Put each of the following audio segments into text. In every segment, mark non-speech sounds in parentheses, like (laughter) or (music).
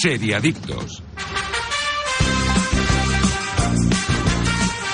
Seriadictos.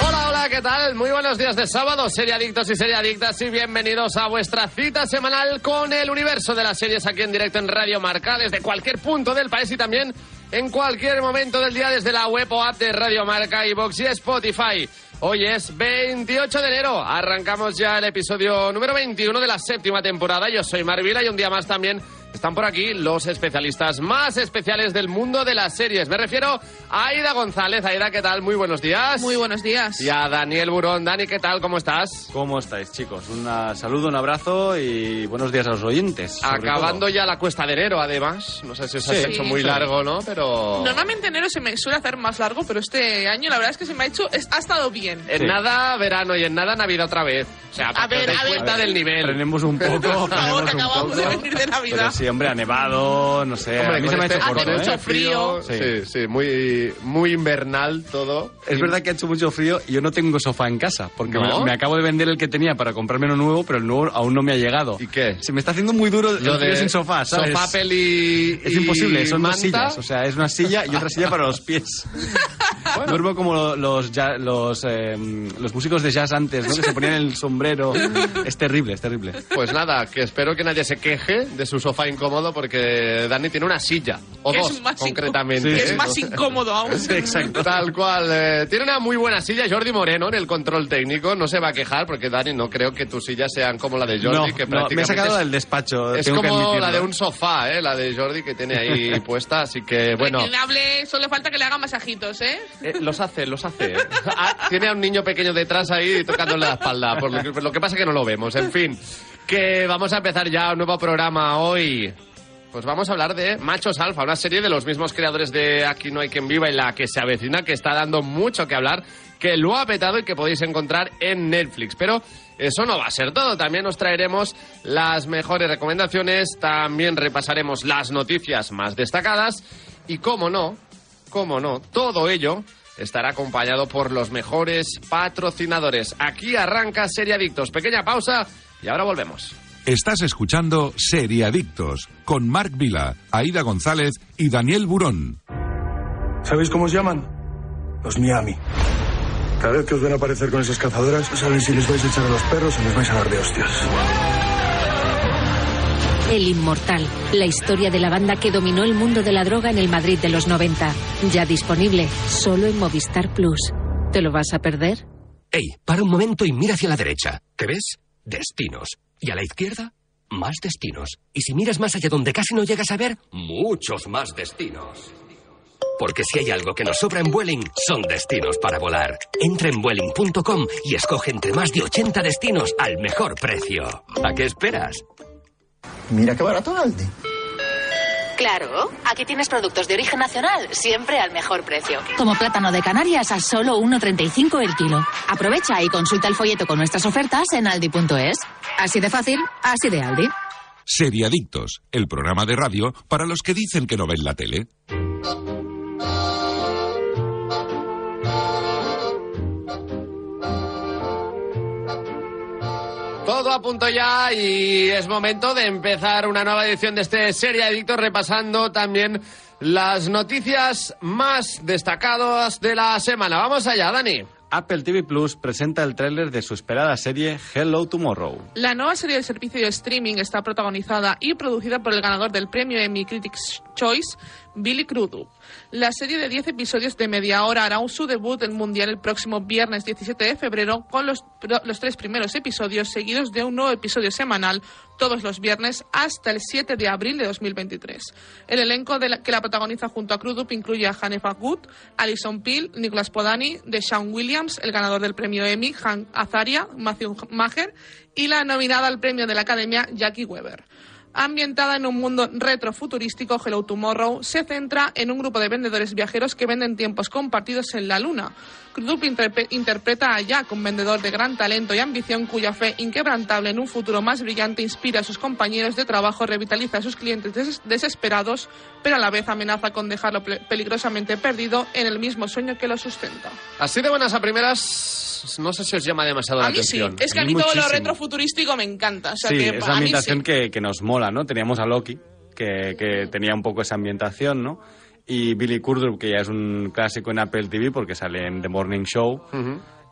Hola, hola, ¿qué tal? Muy buenos días de sábado, seriadictos y seriadictas, y bienvenidos a vuestra cita semanal con el universo de las series aquí en directo en Radio Marca, desde cualquier punto del país y también en cualquier momento del día desde la web o app de Radio Marca, iVoox y Spotify. Hoy es 28 de enero, arrancamos ya el episodio número 21 de la séptima temporada. Yo soy Marvila y un día más también están por aquí los especialistas más especiales del mundo de las series. Me refiero a Aida González. Aida, ¿qué tal? Muy buenos días. Muy buenos días. Y a Daniel Burón. Dani, ¿qué tal? ¿Cómo estás? ¿Cómo estáis, chicos? Un saludo, un abrazo y buenos días a los oyentes. Acabando todo. ya la cuesta de enero, además. No sé si os has Sí. hecho muy Sí. largo, ¿no? Pero... Normalmente enero se me suele hacer más largo, pero este año la verdad es que se me ha hecho, es- ha estado bien. En Sí. nada verano y en nada Navidad otra vez. O sea, A ver, a ver. del nivel. Frenemos un poco, frenemos un acabamos poco. de venir de Navidad. Pero sí, hombre, ha nevado, no sé. Hombre, a mí se me ha este- hecho Hace corto, mucho ¿eh? frío. Sí, Sí. sí, muy, muy invernal todo. Es Y- verdad que ha hecho mucho frío y yo no tengo sofá en casa, porque ¿No? me, me acabo de vender el que tenía para comprarme uno nuevo, pero el nuevo aún no me ha llegado. ¿Y qué? Se me está haciendo muy duro el Lo frío de sin sofá, ¿sabes? Sofá, peli Es imposible, son dos manta. sillas. O sea, es una silla y otra silla para los pies. (laughs) Duermo como los, ja- los, eh, los músicos de jazz antes, ¿no? Que se ponían el sombrero. (laughs) Es terrible, es terrible. Pues nada, que espero que nadie se queje de su sofá incómodo porque Dani tiene una silla. O Que es dos, más concretamente. Sí, que ¿eh? es más incómodo aún. (laughs) Sí, exacto. Tal cual. eh, tiene una muy buena silla Jordi Moreno en el control técnico. No se va a quejar porque, Dani, no creo que tus sillas sean como la de Jordi. no, que no, me he prácticamente sacado es- del despacho. Es tengo que como la admitirlo. de un sofá, ¿eh? La de Jordi que tiene ahí (laughs) puesta. Así que, bueno. Reclinable, solo falta que le haga masajitos, ¿eh? Eh, los hace, los hace. Ah, tiene a un niño pequeño detrás ahí tocándole la espalda. Por lo, que, por lo que pasa es que no lo vemos. En fin, que vamos a empezar ya un nuevo programa hoy. Pues vamos a hablar de Machos Alfa, una serie de los mismos creadores de Aquí no hay quien viva y la que se avecina, que está dando mucho que hablar, que lo ha petado y que podéis encontrar en Netflix. Pero eso no va a ser todo. También os traeremos las mejores recomendaciones, también repasaremos las noticias más destacadas y, cómo no, cómo no, todo ello estará acompañado por los mejores patrocinadores. Aquí arranca Seriadictos. Pequeña pausa y ahora volvemos. Estás escuchando Seriadictos con Marc Vila, Aida González y Daniel Burón. ¿Sabéis cómo os llaman? Los Miami. Cada vez que os ven aparecer con esas cazadoras, no saben si les vais a echar a los perros o les vais a dar de hostias. El Inmortal, la historia de la banda que dominó el mundo de la droga en el Madrid de los 90. Ya disponible solo en Movistar Plus. ¿Te lo vas a perder? Ey, para un momento y mira hacia la derecha. ¿Qué ves? Destinos. Y a la izquierda, más destinos. Y si miras más allá donde casi no llegas a ver, muchos más destinos. Porque si hay algo que nos sobra en Vueling, son destinos para volar. Entra en Vueling.com y escoge entre más de 80 destinos al mejor precio. ¿A qué esperas? Mira qué barato Aldi. Claro, aquí tienes productos de origen nacional, siempre al mejor precio. Como plátano de Canarias a solo 1,35 el kilo. Aprovecha y consulta el folleto con nuestras ofertas en aldi.es. Así de fácil, así de Aldi. Seriadictos, el programa de radio para los que dicen que no ven la tele. Todo a punto ya y es momento de empezar una nueva edición de este Serie Adicto repasando también las noticias más destacadas de la semana. Vamos allá, Dani. Apple TV Plus presenta el tráiler de su esperada serie Hello Tomorrow. La nueva serie del servicio de streaming está protagonizada y producida por el ganador del premio Emmy Critics' Choice, Billy Crudup. La serie de 10 episodios de media hora hará su debut en Mundial el próximo viernes 17 de febrero con los, tres primeros episodios seguidos de un nuevo episodio semanal todos los viernes hasta el 7 de abril de 2023. El elenco que la protagoniza junto a Crudup incluye a Hanef Good, Alison Peel, Nicholas Podani, Deshaun Williams, el ganador del premio Emmy, Hank Azaria, Matthew Maher y la nominada al premio de la Academia, Jackie Weber. Ambientada en un mundo retrofuturístico, Hello Tomorrow se centra en un grupo de vendedores viajeros que venden tiempos compartidos en la Luna. Interpre- interpreta a Jack, un vendedor de gran talento y ambición cuya fe inquebrantable en un futuro más brillante inspira a sus compañeros de trabajo, revitaliza a sus clientes des- desesperados, pero a la vez amenaza con dejarlo ple- peligrosamente perdido en el mismo sueño que lo sustenta. Así de buenas a primeras, no sé si os llama demasiado la A mí sí, atención. es que a A mí mí todo lo retrofuturístico me encanta. O sea sí, que es la mí ambientación sí. que, que nos mola, ¿no? Teníamos a Loki, que, que tenía un poco esa ambientación, ¿no? Y Billy Crudup, que ya es un clásico en Apple TV porque sale en The Morning Show.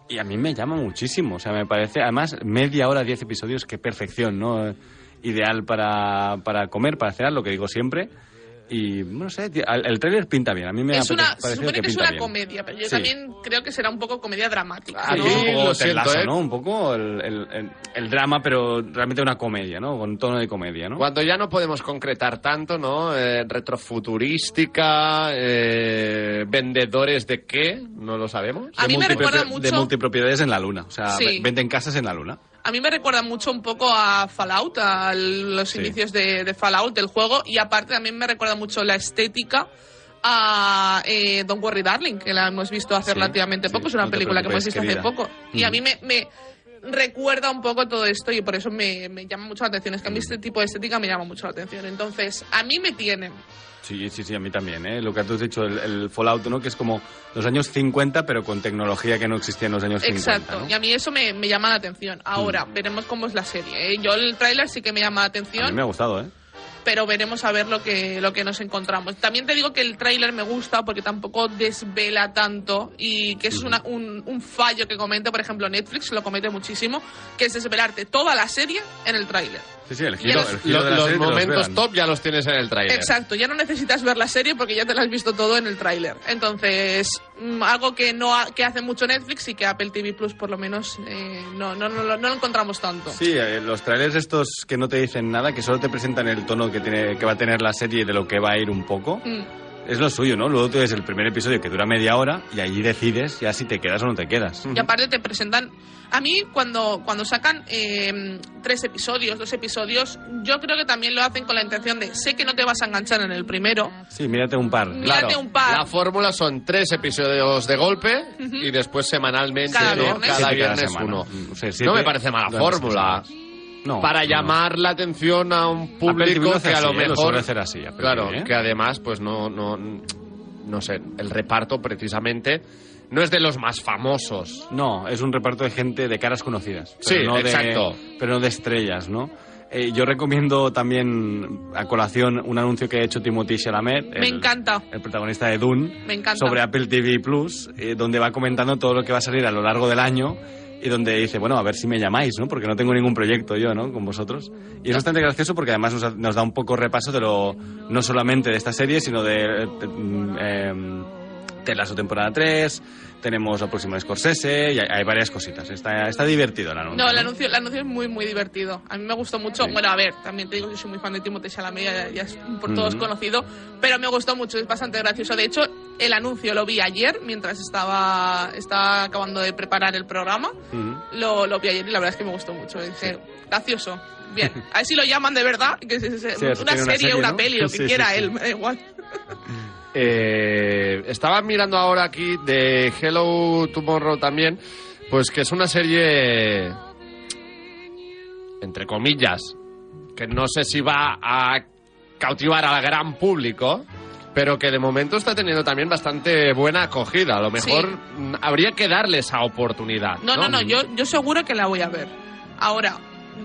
Y a mí me llama muchísimo, o sea, me parece, además, media hora, diez episodios, qué perfección, ¿no? Ideal para, para comer, para cenar, lo que digo siempre. Y no sé, tío, el, el tráiler pinta bien. A mí me es ha una, se supone que, es pinta una bien. comedia, pero yo Sí. también creo que será un poco comedia dramática. Ah, ¿no? y un poco lo siento, ¿eh? ¿no? Un poco el, el- el- el drama, pero realmente una comedia, ¿no? Con tono de comedia, ¿no? Cuando ya no podemos concretar tanto, ¿no? Eh, retrofuturística, eh, vendedores de qué, no lo sabemos. A mí me recuerda De mucho- multipropiedades en la luna. O sea, Sí. ve- venden casas en la luna. A mí me recuerda mucho un poco a Fallout, a los Sí. inicios de, de Fallout del juego, y aparte también me recuerda mucho la estética a eh, Don't Worry Darling, que la hemos visto hace Sí, relativamente sí, poco, es una no película que hemos visto hace poco. Y a mí me, me recuerda un poco todo esto y por eso me, me llama mucho la atención. Es que a mí Mm. este tipo de estética me llama mucho la atención. Entonces, a mí me tienen. Sí, sí, sí, a mí también, ¿eh? Lo que tú has dicho, el, el Fallout, ¿no? Que es como los años 50, pero con tecnología que no existía en los años 50, Exacto, ¿no? y a mí eso me, me llama la atención. Ahora, veremos cómo es la serie. ¿eh? Yo el tráiler sí que me llama la A mí atención. me ha gustado, ¿eh? pero veremos a ver lo que, lo que nos encontramos. También te digo que el tráiler me gusta porque tampoco desvela tanto y que es una- un, un fallo que comete, por ejemplo, Netflix lo comete muchísimo, que es desvelarte toda la serie en el tráiler. Sí, sí, el giro, los- el giro Lo- de la los serie los momentos top ya los tienes en el tráiler. Exacto, ya no necesitas ver la serie porque ya te la has visto todo en el tráiler. Entonces, mm, algo que no ha- que hace mucho Netflix y que Apple TV Plus por lo menos eh, no, no, no, lo- no lo encontramos tanto. Sí, eh, los trailers estos que no te dicen nada, que solo te presentan el tono que, tiene, que va a tener la serie y de lo que va a ir un poco, Mm. Es lo suyo, ¿no? Luego tú ves el primer episodio que dura media hora y allí decides ya si te quedas o no te quedas. Y aparte te presentan... A mí cuando, cuando sacan eh, tres episodios, dos episodios, yo creo que también lo hacen con la intención de sé que no te vas a enganchar en el primero, Sí, mírate un par. Mírate Claro, un par. La fórmula son tres episodios de golpe y después semanalmente, Cada ¿no? viernes. Cada viernes uno. O sea, no me parece mala fórmula. No, para no. llamar la atención a un público lo que a así, lo ¿eh? Lo mejor hacer así, Apple claro TV, ¿eh? que además pues no no no sé el reparto precisamente no es de los más famosos No, es un reparto de gente de caras conocidas. Sí, no de- exacto. pero no de estrellas, ¿no? Eh, yo recomiendo también a colación un anuncio que ha hecho Timothy Chalamet, Me el, encanta. el protagonista de Dune, Me encanta. sobre Apple TV Plus, eh, donde va comentando todo lo que va a salir a lo largo del año y donde dice, bueno, a ver si me llamáis, ¿no? Porque no tengo ningún proyecto yo, ¿no? Con vosotros. Y es bastante gracioso porque además nos, da un poco repaso de lo, no solamente de esta serie, sino de... eh, Ted Lasso temporada 3, tenemos la próxima de Scorsese, y hay, hay varias cositas. Está, está divertido el anuncio. No, el anuncio, el anuncio es muy, muy divertido. A mí me gustó mucho. Sí. Bueno, a ver, también te digo que soy muy fan de Timothée Chalamet, ya, ya es por todos Ujú. conocido, pero me gustó mucho, es bastante gracioso. De hecho, el anuncio lo vi ayer mientras estaba, estaba acabando de preparar el programa. Ujú. Lo, lo vi ayer y la verdad es que me gustó mucho. Dije, gracioso. Bien, (laughs) a ver si lo llaman de verdad, que es, es- Sí, una, tiene una serie, serie, una ¿no? peli, lo (laughs) que Sí, sí, quiera sí. él, me da igual. (laughs) Eh, estaba mirando ahora aquí de Hello Tomorrow también, pues que es una serie, entre comillas, que no sé si va a cautivar al gran público, pero que de momento está teniendo también bastante buena acogida. A lo mejor mm, habría que darle esa oportunidad. No, no, no, yo, yo seguro que la voy a ver. Ahora,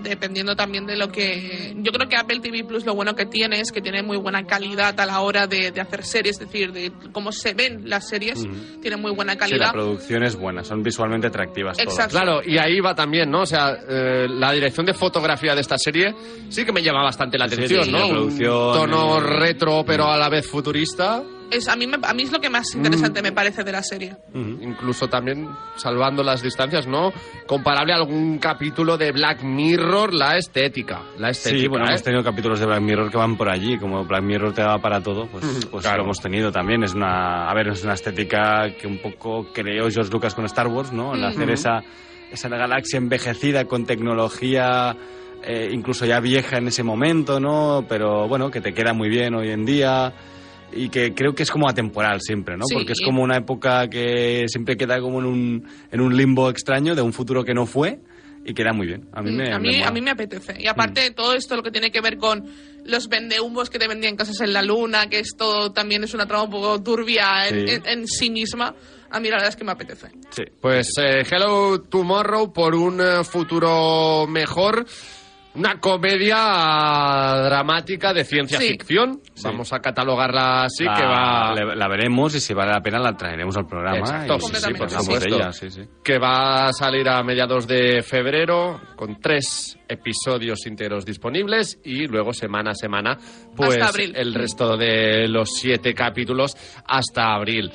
dependiendo también de lo que... Yo creo que Apple TV Plus lo bueno que tiene es que tiene muy buena calidad a la hora de, de hacer series, es decir, de cómo se ven las series, tiene muy buena Sí, calidad. la producción es buena, son visualmente atractivas todas. Exacto. Claro, y ahí va también, ¿no? O sea, eh, la dirección de fotografía de esta serie sí que me llama bastante la Sí, atención, sí, ¿no? la Un producción, tono eh, retro, pero a la vez futurista. Es, a, mí me- a mí es lo que más interesante me parece de la serie. Incluso también, salvando las distancias, ¿no? Comparable a algún capítulo de Black Mirror, la estética. La estética, Sí, bueno, ¿eh? hemos tenido capítulos de Black Mirror que van por allí, como Black Mirror te daba para todo, pues, pues claro. lo hemos tenido también. Es una, a ver, es una estética que un poco creó George Lucas con Star Wars, ¿no? En hacer esa, esa galaxia envejecida con tecnología eh, incluso ya vieja en ese momento, ¿no? Pero bueno, que te queda muy bien hoy en día y que creo que es como atemporal siempre, ¿no? Sí. Porque es como una época que siempre queda como en un, en un limbo extraño de un futuro que no fue y queda muy bien. A mí me, Mm, a, me mí, mola. a mí me apetece. Y aparte, todo esto lo que tiene que ver con los vendehumos que te vendían casas en la luna, que esto también es una trama un poco turbia en, Sí. en- en sí misma, a mí la verdad es que me apetece. Sí. Pues eh, Hello Tomorrow por un eh, futuro mejor. Una comedia dramática de ciencia Sí. ficción. Vamos a catalogarla así, la, que va... le- la veremos y si vale la pena la traeremos al programa. Exacto, y- sí, por supuesto. ella, sí, sí. que va a salir a mediados de febrero con tres episodios íntegros disponibles y luego semana a semana pues Hasta abril. el resto de los siete capítulos hasta abril.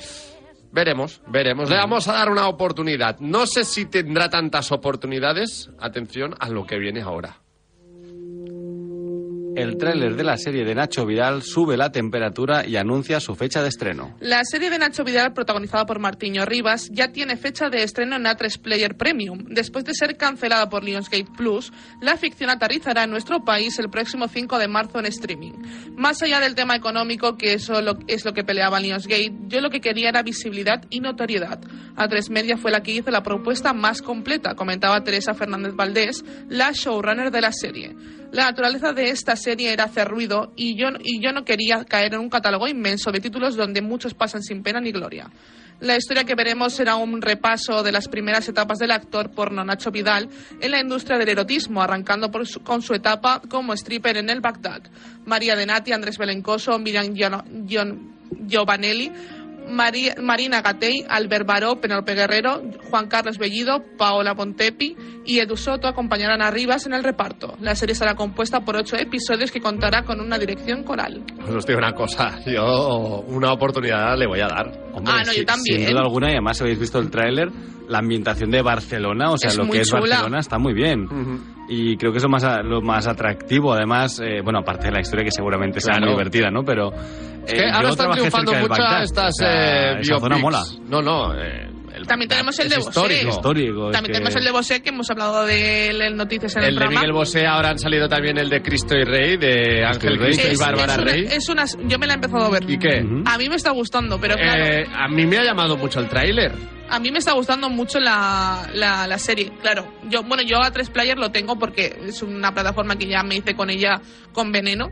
Veremos, veremos. Le vamos a dar una oportunidad. No sé si tendrá tantas oportunidades. Atención a lo que viene ahora. El tráiler de la serie de Nacho Vidal sube la temperatura y anuncia su fecha de estreno. La serie de Nacho Vidal, protagonizada por Martiño Rivas, ya tiene fecha de estreno en A3 Player Premium. Después de ser cancelada por Lionsgate Plus, la ficción aterrizará en nuestro país el próximo 5 de marzo en streaming. Más allá del tema económico, que eso es lo que peleaba Lionsgate, yo lo que quería era visibilidad y notoriedad. A3 Media fue la que hizo la propuesta más completa, comentaba Teresa Fernández Valdés, la showrunner de la serie. La naturaleza de esta serie era hacer ruido y yo, y yo no quería caer en un catálogo inmenso de títulos donde muchos pasan sin pena ni gloria. La historia que veremos será un repaso de las primeras etapas del actor porno Nacho Vidal en la industria del erotismo, arrancando con su etapa como stripper en el Bagdad. María Denati, Andrés Belencoso, Miriam Giovanelli, María- Marina Gatei, Albert Baró, Penelope Guerrero, Juan Carlos Bellido, Paola Pontepi y Edu Soto acompañarán a Rivas en el reparto. La serie estará compuesta por ocho episodios que contará con una dirección coral. Pues os digo una cosa. Yo una oportunidad le voy a dar. Hombre, Ah, no, yo si- también. Sin duda alguna, y además habéis visto el tráiler, la ambientación de Barcelona, o sea, Es lo que es chula. Barcelona está muy bien. Y creo que es lo más, lo más atractivo, además, eh, bueno, aparte de la historia que seguramente será Claro. muy divertida, ¿no? Pero Es eh, que ahora están triunfando Bagdad, estas o sea, eh, esa zona mola. No, no. eh, el También tenemos el es de Bosé. histórico. Histórico. es También que- tenemos el de Bosé, que hemos hablado de él en noticias en el, El de programa. Miguel Bosé, ahora han salido también el de Cristo y Rey, de Ángel y Rey, Cristo y Es- Bárbara es una- Rey. es una- yo me la he empezado a ver. ¿Y qué? Ujú. A mí me está gustando, pero claro, Eh, a mí me ha llamado mucho el tráiler. A mí me está gustando mucho la, la, la serie. Claro, yo bueno, yo a 3 Player lo tengo porque es una plataforma que ya me hice con ella con Veneno.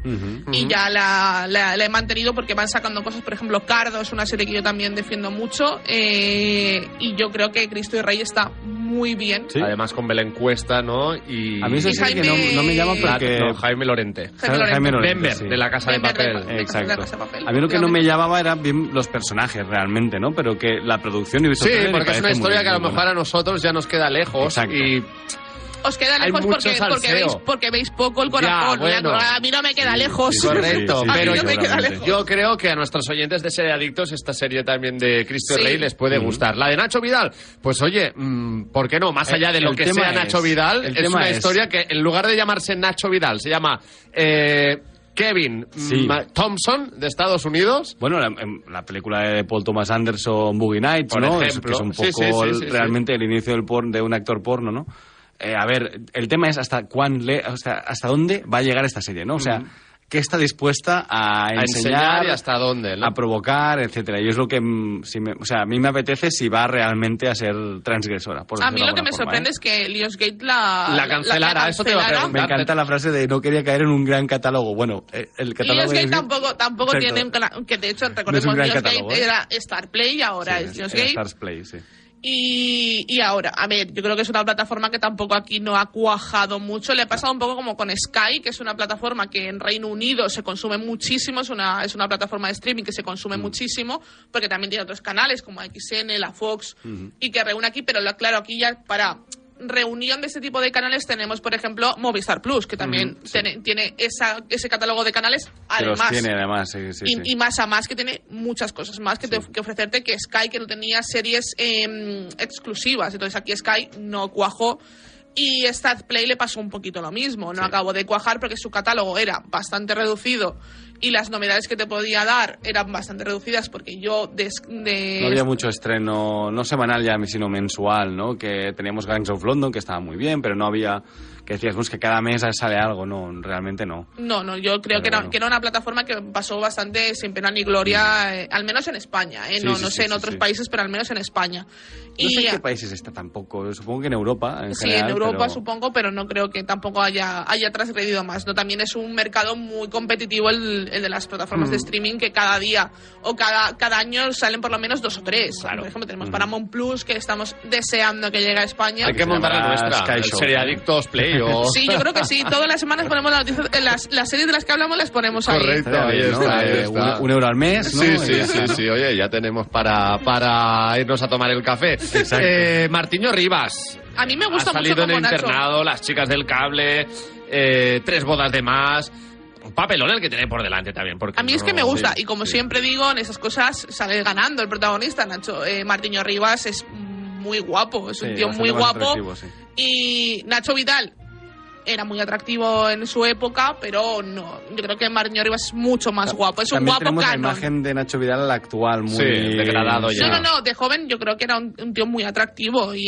Y ya la, la- la he mantenido porque van sacando cosas. Por ejemplo, Cardo es una serie que yo también defiendo mucho. eh, y yo creo que Cristo y Rey está muy bien. Sí. Además con Belén Cuesta, ¿no? Y... A mí eso Y sí que no, Jaime- no me llama La- porque... no, Jaime Lorente. Jaime Lorente. Jaime Lorente, Denver, sí. de la Casa Denver de Papel. de- Exacto. La Casa de Papel, A mí lo que no me llamaba era bien los personajes realmente, ¿no? Pero que la producción y Sí, me porque es una historia que a lo mejor buena. a nosotros ya nos queda lejos. Exacto. Y Os queda lejos porque, veis, porque veis poco el corazón. Ya, bueno. A mí no me queda lejos. sí, Correcto, sí, sí, pero a mí no me queda seguramente. lejos. Yo creo que a nuestros oyentes de Serie Adictos esta serie también de Cristo. Rey les puede Mm. gustar. La de Nacho Vidal, pues oye, mm, ¿por qué no? Más El- allá de lo el que sea es- Nacho Vidal, es una es- historia que en lugar de llamarse Nacho Vidal, se llama eh, Kevin Sí. Thompson de Estados Unidos. Bueno, la, en la película de Paul Thomas Anderson, Boogie Nights, Por ¿no? Es- que es un poco sí, sí, el- sí, sí. realmente el inicio del porn, de un actor porno, ¿no? Eh, a ver, el tema es hasta cuán le, o sea, hasta dónde va a llegar esta serie, ¿no? O sea, ¿qué está dispuesta a, A enseñar y hasta dónde, ¿no? a provocar, etcétera? Y es lo que, mm, si me- o sea, a mí me apetece si va realmente a ser transgresora. por A mí lo que me forma, sorprende ¿eh? es que Lionsgate la, La cancelara, eso te iba a preguntar. Me encanta la frase de no quería caer en un gran catálogo. Bueno, eh, el catálogo Lionsgate es- tampoco, tampoco Exacto. tiene que de hecho recordemos gran Lionsgate catálogo, ¿eh? era Star Play y ahora Sí, es es- Lionsgate Stars Play, sí. Y, y ahora a ver yo creo que es una plataforma que tampoco aquí no ha cuajado mucho le ha pasado un poco como con Sky que es una plataforma que en Reino Unido se consume muchísimo es una es una plataforma de streaming que se consume Mm. muchísimo porque también tiene otros canales como XN la Fox y que reúne aquí pero lo- claro aquí ya para reunión de este tipo de canales tenemos por ejemplo Movistar Plus que también tiene, tiene esa, ese catálogo de canales además. tiene además, sí, sí, y, más a más que tiene muchas cosas más que, te- que ofrecerte que Sky que no tenía series em, exclusivas. Entonces aquí Sky no cuajó y Stat Play le pasó un poquito lo mismo. No acabó de cuajar porque su catálogo era bastante reducido y las novedades que te podía dar eran bastante reducidas porque yo des- de, No había mucho estreno, no semanal ya, sino mensual, ¿no? Que teníamos Gangs of London, que estaba muy bien, pero no había... Que decías, pues que cada mes sale algo. No, realmente no. No, no, yo creo Pero que era, bueno. que era una plataforma que pasó bastante sin pena ni gloria, eh, al menos en España, ¿eh? Sí, no, sí, no sí, sé en otros países, pero al menos en España. No y sé en qué países está tampoco. Supongo que en Europa, en Sí, general, en Europa pero- supongo, pero no creo que tampoco haya, haya transgredido más. ¿no? También es un mercado muy competitivo el, el de las plataformas Mm. de streaming que cada día o cada, cada año salen por lo menos dos o tres. Por ejemplo, tenemos Paramount Plus que estamos deseando que llegue a España. Hay que montar la nuestra, Sky el Show. Serie Adictos Play. O... Sí, yo creo que sí. Todas las semanas ponemos las, eh, las, las series de las que hablamos las ponemos ahí. Correcto, ahí ¿no? está, ahí Eh, está. un, un euro al mes, ¿no? Sí, sí, sí, sí. Oye, ya tenemos para, para irnos a tomar el café. Eh, Martiño Rivas. A mí me Ha gusta mucho salido en como el Nacho. internado, las chicas del cable, eh, tres bodas de más. Un papelón el que tiene por delante también. Porque A mí es que me gusta, sí, y como sí. siempre digo, en esas cosas sale ganando el protagonista, Nacho. Eh, Martiño Rivas es muy guapo, es un Sí, tío muy guapo. Y Nacho Vidal era muy atractivo en su época, pero no. Yo creo que Martiño Rivas es mucho más guapo. Es un También guapo tenemos la canon. imagen de Nacho Vidal la actual, muy... Sí, degradado ya. No, no, no, de joven yo creo que era un, un tío muy atractivo y,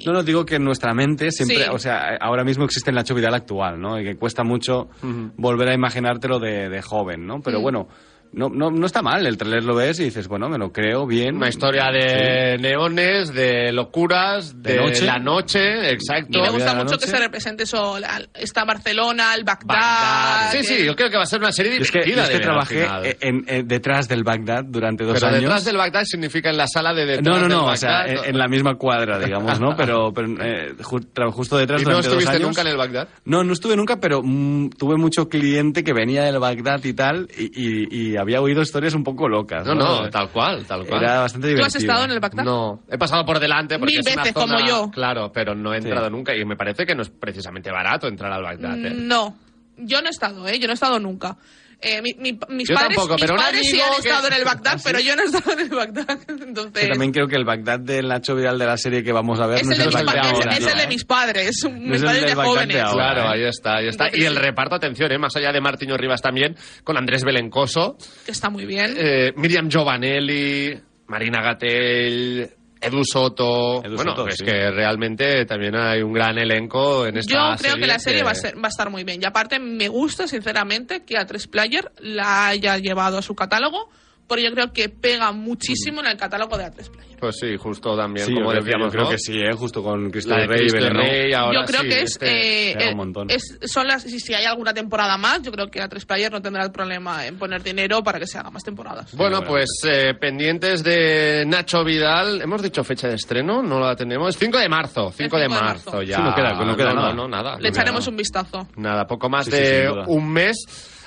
y- No, no, digo que en nuestra mente siempre, Sí. o sea, ahora mismo existe el Nacho Vidal actual, ¿no? Y que cuesta mucho volver a imaginártelo de, de joven, ¿no? Pero Mm. bueno, no, no, no está mal, el trailer lo ves y dices, bueno, me lo creo bien. Una historia de neones, de locuras, de, De noche. la noche, exacto. y me gusta mucho que se represente eso, la- esta Barcelona, el Bagdad. Bagdad. Sí, que- sí, yo creo que va a ser una serie es que, yo es que de trabajé final. en- en- detrás del Bagdad durante dos Pero años. detrás del Bagdad significa en la sala de detrás no, no, del no, o sea, en, en la misma cuadra, digamos, ¿no? Pero, pero eh, justo detrás ¿Y no durante dos estuviste años. nunca en el Bagdad? No, no estuve nunca, pero mm, tuve mucho cliente que venía del Bagdad y tal, y, y- y había oído historias un poco locas. No, no, tal cual, tal cual. Era bastante ¿Tú divertido. has estado en el Bagdad? No, he pasado por delante porque Mil es una veces, zona- como yo. Claro, pero no he entrado Sí. nunca y me parece que no es precisamente barato entrar al Bagdad. ¿eh? No, yo no he estado, ¿eh? Yo no he estado nunca. Eh, mi- mi- mis Yo padres, tampoco, mis pero padres sí han que- estado en el (laughs) Bagdad, ¿Ah, sí? pero yo no he estado en el Bagdad. (laughs) Entonces, Que también creo que el Bagdad del Nacho Vidal de la serie que vamos a ver es no el, de el Bagdad es- ahora. es ¿no? el de mis padres, (laughs) mis es el padres de Bagdad de jóvenes. ahora. Claro, ¿eh? ahí está, ahí está. Entonces, Y el reparto, atención, ¿eh? más allá de Martiño Rivas también, con Andrés Belencoso, Que está muy bien. eh, Miriam Giovanelli, Marina Gatell, Edu Soto. Edu bueno, Soto, es sí. que realmente también hay un gran elenco en esta Yo creo serie que la serie va, a ser- va a estar muy bien. Y aparte, me gusta, sinceramente, que A3 Player la haya llevado a su catálogo, porque yo creo que pega muchísimo en el catálogo de A3 Player. Pues sí, justo también, Sí, yo como creo, que- decíamos, yo creo ¿no? que sí, ¿eh? justo con de Rey. Cristo Belén, ¿no? Rey, ahora yo creo sí, que es, este- eh, pega un montón. es- son las si, si hay alguna temporada más, yo creo que A3 Player no tendrá el problema en poner dinero para que se hagan más temporadas. Bueno, Sí, pues eh, pendientes de Nacho Vidal. ¿Hemos dicho fecha de estreno? No la tenemos. 5 de marzo. 5 de 5 de marzo, marzo. ya. Sí, no queda- no queda nada. No, nada. Le no echaremos un vistazo. Nada, poco más de un mes.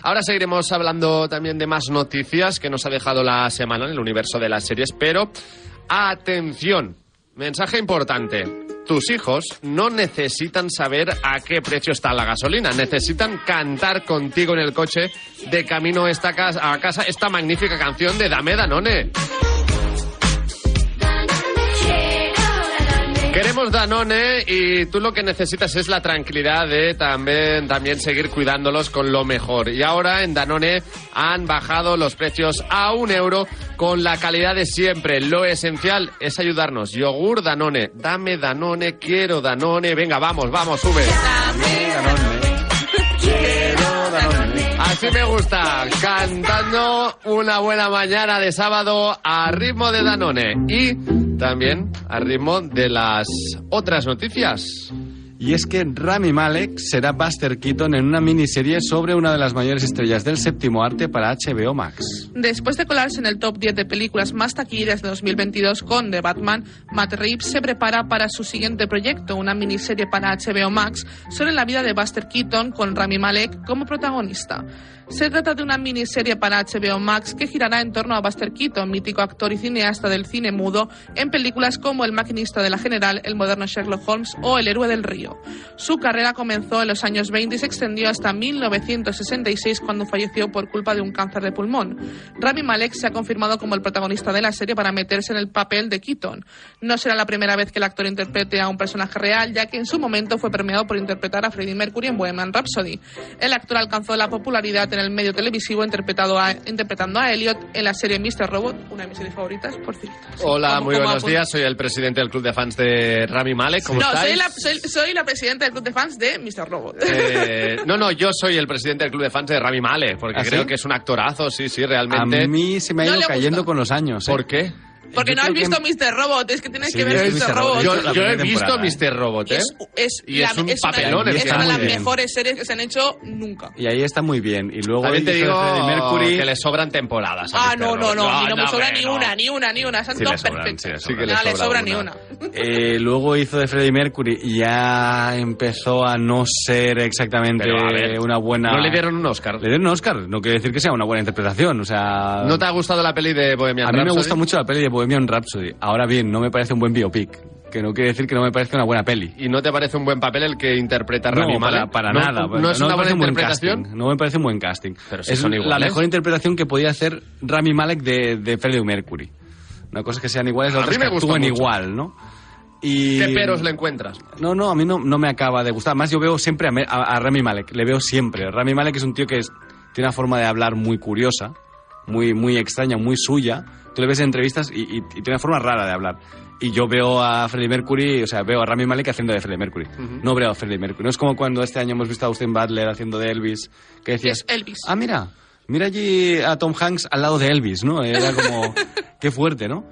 Ahora seguiremos hablando también de más noticias que nos ha dejado la semana en el universo de las series, pero atención, mensaje importante. Tus hijos no necesitan saber a qué precio está la gasolina, necesitan cantar contigo en el coche de camino esta casa, a casa esta magnífica canción de Dame Danone. Queremos Danone y tú lo que necesitas es la tranquilidad de también, también seguir cuidándolos con lo mejor. Y ahora en Danone han bajado los precios a un euro con la calidad de siempre. Lo esencial es ayudarnos. Yogur Danone. Dame Danone, quiero Danone. Venga, vamos, vamos, sube. Así me gusta, cantando una buena mañana de sábado a ritmo de Danone y también a ritmo de las otras noticias. Y es que Rami Malek será Buster Keaton en una miniserie sobre una de las mayores estrellas del séptimo arte para HBO Max. Después de colarse en el top 10 de películas más taquilleras de 2022 con The Batman, Matt Reeves se prepara para su siguiente proyecto, una miniserie para HBO Max sobre la vida de Buster Keaton con Rami Malek como protagonista. Se trata de una miniserie para HBO Max que girará en torno a Buster Keaton, mítico actor y cineasta del cine mudo, en películas como El maquinista de la General, El moderno Sherlock Holmes o El héroe del río. Su carrera comenzó en los años 20 y se extendió hasta 1966 cuando falleció por culpa de un cáncer de pulmón. Rami Malek se ha confirmado como el protagonista de la serie para meterse en el papel de Keaton. No será la primera vez que el actor interprete a un personaje real, ya que en su momento fue premiado por interpretar a Freddie Mercury en Bohemian Rhapsody. El actor alcanzó la popularidad en el medio televisivo interpretado a- interpretando a Elliot en la serie Mr. Robot, una de mis series favoritas, por cierto. Hola, Como- muy como buenos días. Soy el presidente del club de fans de Rami Malek. ¿Cómo No, estáis? soy la, soy, soy la presidenta del club de fans de Mr. Robot. Eh, no, no, yo soy el presidente del club de fans de Rami Malek, porque ¿Ah, creo sí? que es un actorazo, sí, sí, realmente. A mí se me ha ido cayendo con los años. ¿eh? ¿Por qué? Porque Yo no has creo que- visto Mr. Robot, es que tienes Sí, que ver Mr. visto Robot. Yo, yo he visto Mr. Robot, ¿eh? Es, es, Y es un es papelón, una, es una de las bien. mejores series que se han hecho nunca. Y ahí está muy bien. Y luego También te digo Mercury. que le sobran temporadas. a Ah, Mr. no, no, no, mí no me sobra ni no. una, ni una, ni una. Sí todas sobran, perfectas. sí que le no le sobra sobra ni una. (laughs) Eh, luego hizo de Freddie Mercury y ya empezó a no ser exactamente ver, una buena. No le dieron un Oscar. Le dieron un Oscar. No quiere decir que sea una buena interpretación. O sea. ¿No te ha gustado la peli de Bohemian a mí me gusta mucho la peli de Bohemian Rhapsody. Ahora bien, no me parece un buen biopic. Que no quiere decir que no me parezca una buena peli. ¿Y no te parece un buen papel el que interpreta a No, Rami para, Malek? para ¿No- nada. ¿No es me una buena un interpretación? casting, No me parece un buen casting. Pero si es son la mejor interpretación que podía hacer Rami Malek de, de Freddie Mercury. Una cosa es que sean iguales, la otra es que actúen mucho. igual, ¿no? Y... ¿Qué peros le encuentras? No, no, a mí no, no me acaba de gustar. Más yo veo siempre a, a- a Rami Malek, le veo siempre. Rami Malek es un tío que es- tiene una forma de hablar muy curiosa, muy, muy extraña, muy suya. Tú le ves en entrevistas y, y- y tiene una forma rara de hablar. Y yo veo a Freddie Mercury, o sea, veo a Rami Malek haciendo de Freddie Mercury. No veo a Freddie Mercury. No es como cuando este año hemos visto a Austin Butler haciendo de Elvis, que decías... Es Elvis. Ah, mira, mira allí a Tom Hanks al lado de Elvis, ¿no? Era como... (laughs) qué fuerte, ¿no?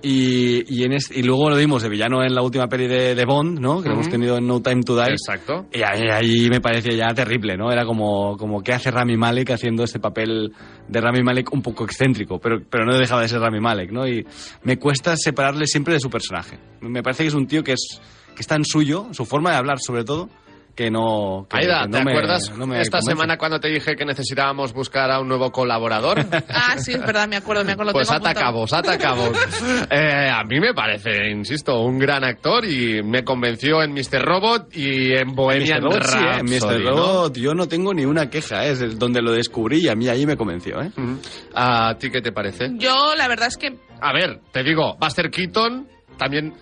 Y, y, en este- y luego lo vimos de villano en la última peli de, de Bond, ¿no? Que lo hemos tenido en No Time to Die. Exacto. Y ahí, ahí me parecía ya terrible, ¿no? Era como, como ¿qué hace Rami Malek haciendo este papel de Rami Malek un poco excéntrico? Pero, pero no dejaba de ser Rami Malek, ¿no? Y me cuesta separarle siempre de su personaje. Me parece que es un tío que es, que es tan suyo, su forma de hablar sobre todo, que no... Que, Aida, que no ¿te me- acuerdas no me esta convence. semana cuando te dije que necesitábamos buscar a un nuevo colaborador? (laughs) Ah, sí, es verdad, me acuerdo, me acuerdo. Pues atacamos, atacamos. (laughs) Eh, a mí me parece, insisto, un gran actor y me convenció en Mr. Robot y en Bohemian Mr. Robot, sí, ¿eh? Rhapsody, Mr. ¿no? Robot, yo no tengo ni una queja, ¿eh? es donde lo descubrí y a mí ahí me convenció, ¿eh? ¿A ti qué te parece? Yo, la verdad es que A ver, te digo, Buster Keaton también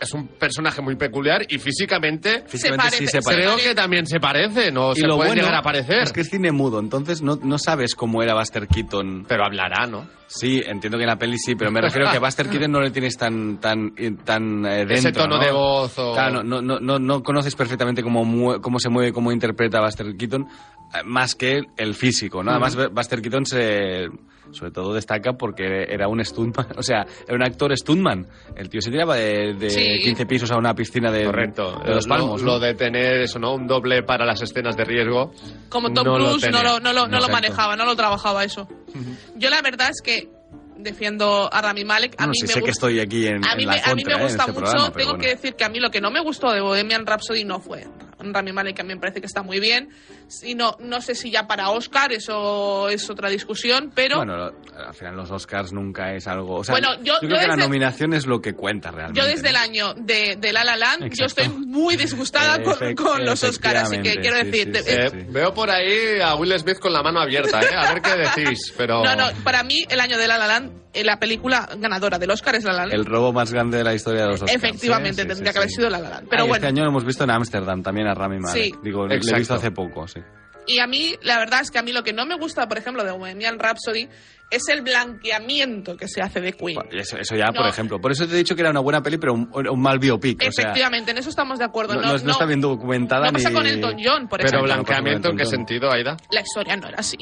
es un personaje muy peculiar y físicamente Físicamente parece, sí se parece. creo parece. que también se parecen o Y se lo pueden bueno llegar a parecer. es que es cine mudo, entonces no, no sabes cómo era Buster Keaton. Pero hablará, ¿no? Sí, entiendo que en la peli sí, pero me refiero a que a Buster Keaton no le tienes tan tan tan eh, dentro, Ese tono ¿no? de voz o... Claro, no, no, no, no conoces perfectamente cómo, cómo se mueve, cómo interpreta a Buster Keaton, eh, más que el físico, ¿no? Además, Buster Keaton se, sobre todo destaca porque era un stuntman, (laughs) o sea, era un actor stuntman. El tío se tiraba de, de Sí. 15 pisos a una piscina de, Correcto. de los Lo- palmos. Lo, ¿no? de tener eso, ¿no? Un doble para las escenas de riesgo. como Tom no lo Cruise no lo, no lo, no lo Exacto. manejaba, no lo trabajaba eso. Yo la verdad es que defiendo a Rami Malek. A mí sí me sé que estoy aquí en, a en mí, la me, a mí contra, me ¿eh? gusta este mucho, programa, tengo bueno. que decir que a mí lo que no me gustó de Bohemian Rhapsody no fue Rami Malek, que a mí me parece que está muy bien. Y no, no sé si ya para Oscar, eso es otra discusión, pero Bueno, lo- al final los Oscars nunca es algo... O sea, Bueno, yo- creo yo que la nominación es lo que cuenta realmente. yo desde ¿no? el año de, de La La Land, yo Exacto. estoy muy disgustada con, con los Oscars, así que quiero sí, decir... sí, eh, sí. Eh, Veo por ahí a Will Smith con la mano abierta, ¿eh? A ver qué decís, pero... No, no, para mí el año de La La Land, la película ganadora del Oscar es La La Land. El robo más grande de la historia de los Oscars. Efectivamente, ¿eh? Sí, tendría sí, que haber sido La La Land. Pero Ah, y bueno, Este año lo hemos visto en Ámsterdam también a Rami Malek. Sí. Digo, lo he Exacto. visto hace poco, sí. y a mí, la verdad es que a mí lo que no me gusta, por ejemplo, de Bohemian Rhapsody es el blanqueamiento que se hace de Queen. Eso, eso ya, por No. ejemplo. Por eso te he dicho que era una buena peli, pero un, un mal biopic. o sea, Efectivamente, en eso estamos de acuerdo. no, No, no- no está bien documentada no pasa ni... con Elton John, por Pero ejemplo. blanqueamiento, ¿en qué sentido, Aida? La historia no era así.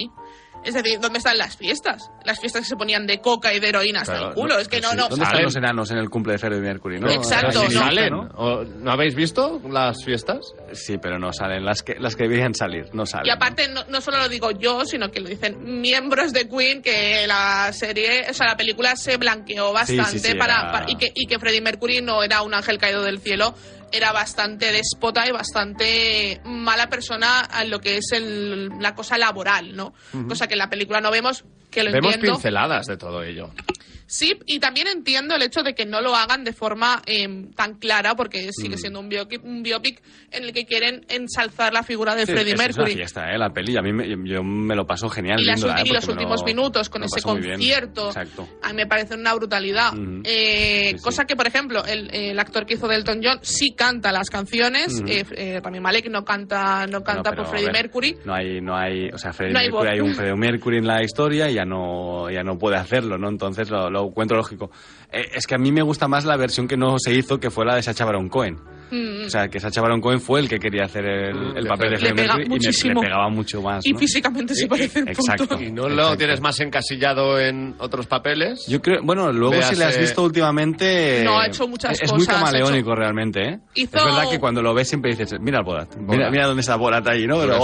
Es decir, ¿dónde están las fiestas? Las fiestas que se ponían de coca y de heroína hasta el culo. es que no, sí. no. ¿Dónde Salen. están los enanos en el cumple de Freddie Mercury? ¿no? Exacto, no. ¿Salen? ¿no? ¿O ¿No habéis visto las fiestas? Sí, pero no salen. Las que, las que deberían salir, no salen. Y aparte, no, no solo lo digo yo, sino que lo dicen miembros de Queen, que la serie, o sea, la película se blanqueó Sí, sí, bastante sí, para, era- para- y, que, y que Freddie Mercury no era un ángel caído del cielo, era bastante déspota y bastante mala persona en lo que es el- la cosa laboral, ¿no? Cosa que en la película no vemos, que lo Vemos entiendo. pinceladas de todo ello. Sí, y también entiendo el hecho de que no lo hagan de forma eh, tan clara, porque sigue siendo un biopic, un biopic en el que quieren ensalzar la figura de Sí, Freddie Mercury. una fiesta, ¿eh? La peli. A mí me, yo me lo paso genial y, viéndola, ulti- ¿eh? y los últimos lo- minutos con ese concierto Exacto. a mí me parece una brutalidad. Eh, sí. cosa que por ejemplo el, el actor que hizo de Elton John sí canta las canciones eh, eh, Rami Malek no canta no canta por Freddie ver, Mercury No hay, no hay, o sea, Freddie No Mercury, hay un Freddie Mercury en la historia y ya no, ya no puede hacerlo, ¿no? Entonces lo, lo lo encuentro lógico. Eh, es que a mí me gusta más la versión que no se hizo, que fue la de Sacha Baron Cohen. Mm. O sea, que Sacha Baron Cohen fue el que quería hacer el, el papel de Le Freddie pega Mercury y me- muchísimo. le pegaba mucho más. Y ¿no? físicamente se parecen. punto. Exacto. ¿Y no lo exacto. tienes más encasillado en otros papeles? Yo creo, bueno, luego si le has Véase- visto últimamente... No, ha hecho muchas es, Es muy cosas, camaleónico realmente, ¿eh? Hizo- Es verdad que cuando lo ves siempre dices, mira el Borat, mira, mira dónde está Borat ahí, ¿no? Pero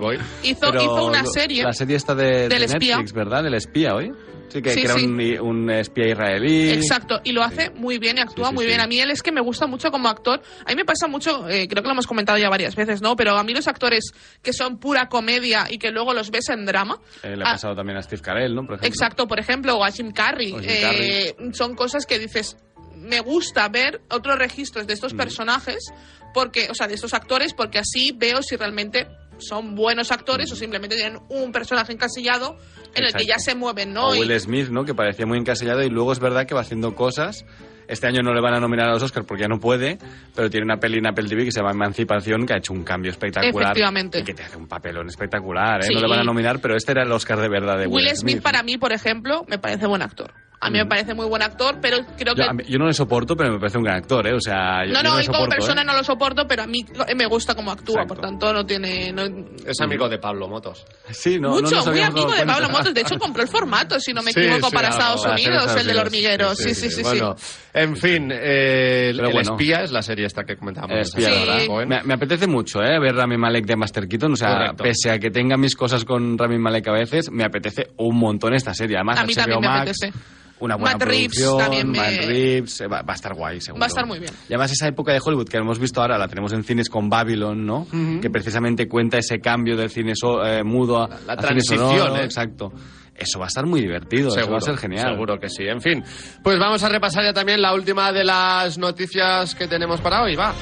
voy. Hizo, Pero hizo una serie La serie esta de, del de espía. Netflix, ¿verdad? Del espía hoy. Sí, que, Sí, que era sí. un, un espía israelí. Exacto, y lo hace muy bien y actúa muy bien. A mí él es que me gusta mucho como actor. A mí me pasa mucho, eh, creo que lo hemos comentado ya varias veces, ¿no? Pero a mí los actores que son pura comedia y que luego los ves en drama. Eh, le ha ah, pasado también a Steve Carell, ¿no? Por ejemplo. Exacto, por ejemplo, o a Jim Carrey. Jim eh, son cosas que dices, me gusta ver otros registros de Mm. estos personajes, porque, o sea, de estos actores, porque así veo si realmente son buenos actores o simplemente tienen un personaje encasillado en el que ya se mueven, ¿no? O Will Smith, ¿no? Que parecía muy encasillado y luego es verdad que va haciendo cosas. Este año no le van a nominar a los Oscars porque ya no puede, pero tiene una peli en Apple TV que se llama Emancipación que ha hecho un cambio espectacular. Efectivamente. Y que te hace un papelón espectacular, ¿eh? Sí. No le van a nominar, pero este era el Oscar de verdad de Will, Will Smith, para mí, por ejemplo, me parece buen actor. A mí me parece muy buen actor, pero creo que... Yo, mí- yo no le soporto, pero me parece un gran actor, ¿eh? O sea, yo, no, yo no, le él como soporto, persona ¿eh? no lo soporto, pero a mí me gusta cómo actúa, por tanto no tiene... no- Es amigo de Pablo Motos. Sí, no, Mucho, no muy amigo de cuenta. Pablo Motos. De hecho, compró el formato, si no me Sí, equivoco, sí, para algo, Estados para Unidos, el del hormiguero. Sí, sí, sí. sí, Bueno, en fin, eh, el, Pero el bueno. espía es la serie esta que comentábamos. Eh, espía, Sí. ¿verdad? Me, me apetece mucho, ¿eh? Ver Rami Malek de Master Keaton. O sea, Correcto. pese a que tenga mis cosas con Rami Malek a veces, me apetece un montón esta serie. Además, A mí HBO también me Max, apetece. Una buena Matt Reeves producción, también me- Matt Reeves, eh, va, va a estar guay, seguro. Va a estar muy bien. Y además esa época de Hollywood que hemos visto ahora, la tenemos en cines con Babylon, ¿no? Que precisamente cuenta ese cambio del cine so- eh, mudo a, La a cine transición, sonoro, ¿eh? Exacto. Eso va a estar muy divertido, eso va a ser genial. Seguro que sí. En fin, pues vamos a repasar ya también la última de las noticias que tenemos para hoy. Va.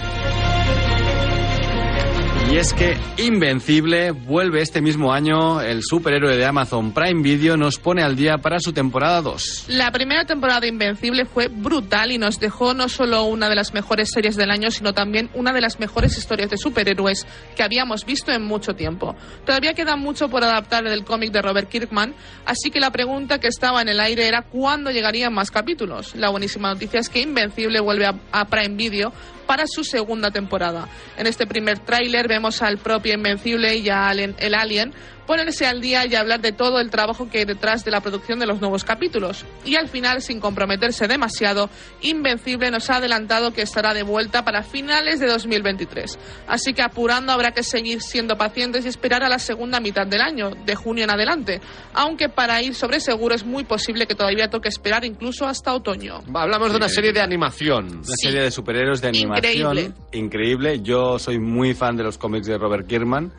Y es que Invencible vuelve este mismo año, el superhéroe de Amazon Prime Video nos pone al día para su temporada 2. La primera temporada de Invencible fue brutal y nos dejó no solo una de las mejores series del año, sino también una de las mejores historias de superhéroes que habíamos visto en mucho tiempo. Todavía queda mucho por adaptar del cómic de Robert Kirkman, así que la pregunta que estaba en el aire era cuándo llegarían más capítulos. La buenísima noticia es que Invencible vuelve a, a Prime Video para su segunda temporada. En este primer tráiler vemos al propio Invencible y a el Alien ponerse al día y hablar de todo el trabajo que hay detrás de la producción de los nuevos capítulos. Y al final, sin comprometerse demasiado, Invencible nos ha adelantado que estará de vuelta para finales de 2023. Así que apurando habrá que seguir siendo pacientes y esperar a la segunda mitad del año, de junio en adelante. Aunque para ir sobre seguro es muy posible que todavía toque esperar incluso hasta otoño. Hablamos de una serie de animación. Una Sí. serie de superhéroes de animación Increíble. increíble. Yo soy muy fan de los cómics de Robert Kirkman.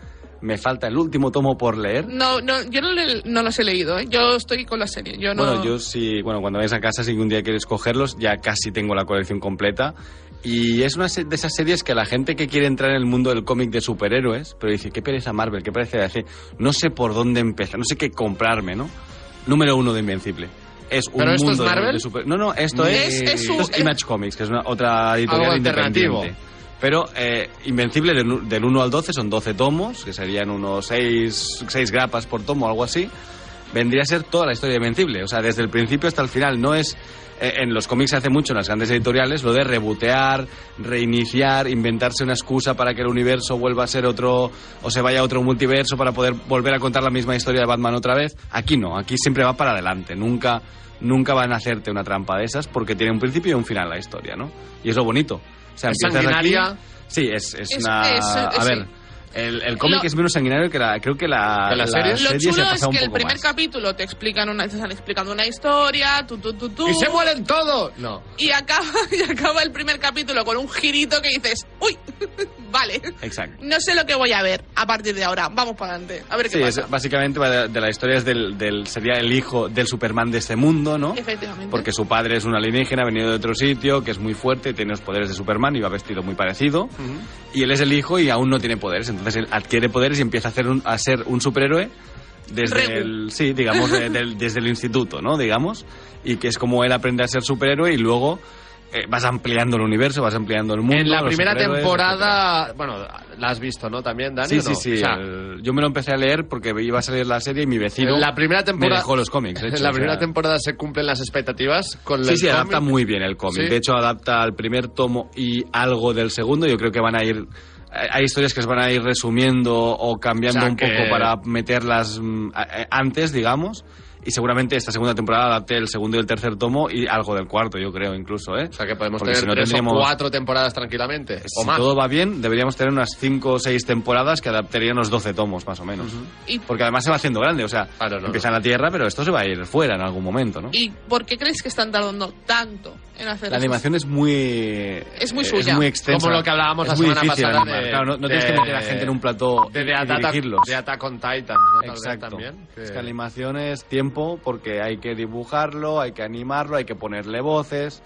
Me falta el último tomo por leer. No, no, yo no, le- no los he leído, ¿eh? yo estoy con la serie. Yo no... Bueno, yo sí, bueno, cuando vayas a casa, si un día quieres cogerlos, ya casi tengo la colección completa. Y es una de esas series que la gente que quiere entrar en el mundo del cómic de superhéroes, pero dice, qué pereza Marvel, qué pereza DC, no sé por dónde empezar, no sé qué comprarme, ¿no? Número uno de Invencible. Es un ¿Pero esto es mundo de- Marvel? de super- No, no, esto es, Es- es un- es Image Comics, que es una, otra editorial alternativo. Pero eh, Invencible del, del 1 al 12 son 12 tomos, que serían unos 6, 6 grapas por tomo, algo así. Vendría a ser toda la historia de Invencible. O sea, desde el principio hasta el final. No es. eh, en los cómics se hace mucho en las grandes editoriales lo de rebotear, reiniciar, inventarse una excusa para que el universo vuelva a ser otro. o se vaya a otro multiverso para poder volver a contar la misma historia de Batman otra vez. Aquí no, aquí siempre va para adelante. Nunca. Nunca van a hacerte una trampa de esas porque tiene un principio y un final la historia, ¿no? Y es lo bonito. O sea, ¿Es empiezas aquí- sanguinaria? Sí, es, es, Es- una... es- a es- ver, el, el cómic Lo- es menos sanguinario que la... Creo que la, ¿Que la serie? Lo se chulo ha es que el primer más. capítulo te explican una, te están explicando una historia, tú, tú, tú, tú, ¡Y se mueren todos! No. y acaba, (laughs) y acaba el primer capítulo con un girito que dices, uy, (laughs) vale, Exacto. no sé lo que voy a ver a partir de ahora, vamos para adelante, a ver qué Sí, pasa. es, básicamente va de, de la historia es del, del- sería el hijo del Superman de este mundo, ¿no? Efectivamente. Porque su padre es un alienígena venido de otro sitio, que es muy fuerte, tiene los poderes de Superman y va vestido muy parecido. Y él es el hijo y aún no tiene poderes, entonces él adquiere poderes y empieza a, hacer un- a ser un superhéroe desde Regu. el, sí, digamos, de- del- desde el instituto, ¿no? Digamos, y que es como él aprende a ser superhéroe y luego eh, vas ampliando el universo, vas ampliando el mundo. En la primera temporada, bueno, la has visto, ¿no? También, Dani. Sí, ¿o sí, no? sí. O sea, el- yo me lo empecé a leer porque iba a salir la serie y mi vecino la primera temporada. me dejó los cómics. de (laughs) hecho, en la o sea, primera temporada se cumplen las expectativas con Sí, el sí, adapta cómic. muy bien el cómic. Sí. De hecho, adapta al primer tomo y algo del segundo. Yo creo que van a ir. Hay- historias que se van a ir resumiendo o cambiando O sea, un que- poco para meterlas mm, antes, digamos. Y seguramente esta segunda temporada adapte el segundo y el tercer tomo y algo del cuarto, yo creo, incluso, ¿eh? O sea que podemos Porque tener si no tres tendríamos- o cuatro temporadas tranquilamente. o Si más. todo va bien, deberíamos tener unas 5 o 6 temporadas que adaptarían unos 12 tomos, más o menos. ¿Y, Porque además se va haciendo grande, o sea, Claro, no, empieza en la Tierra, pero esto se va a ir fuera en algún momento, ¿no? ¿Y por qué crees que están tardando tanto La animación es muy... Es muy eh, suya. Es muy extensa. Como lo que hablábamos Es la muy semana difícil pasada de- Claro, no, no tienes que meter a gente en un plató de, de, y Attack, dirigirlos. de Attack on Titan, ¿no? Exacto. también. que- Es que animación es tiempo porque hay que dibujarlo, hay que animarlo, hay que ponerle voces.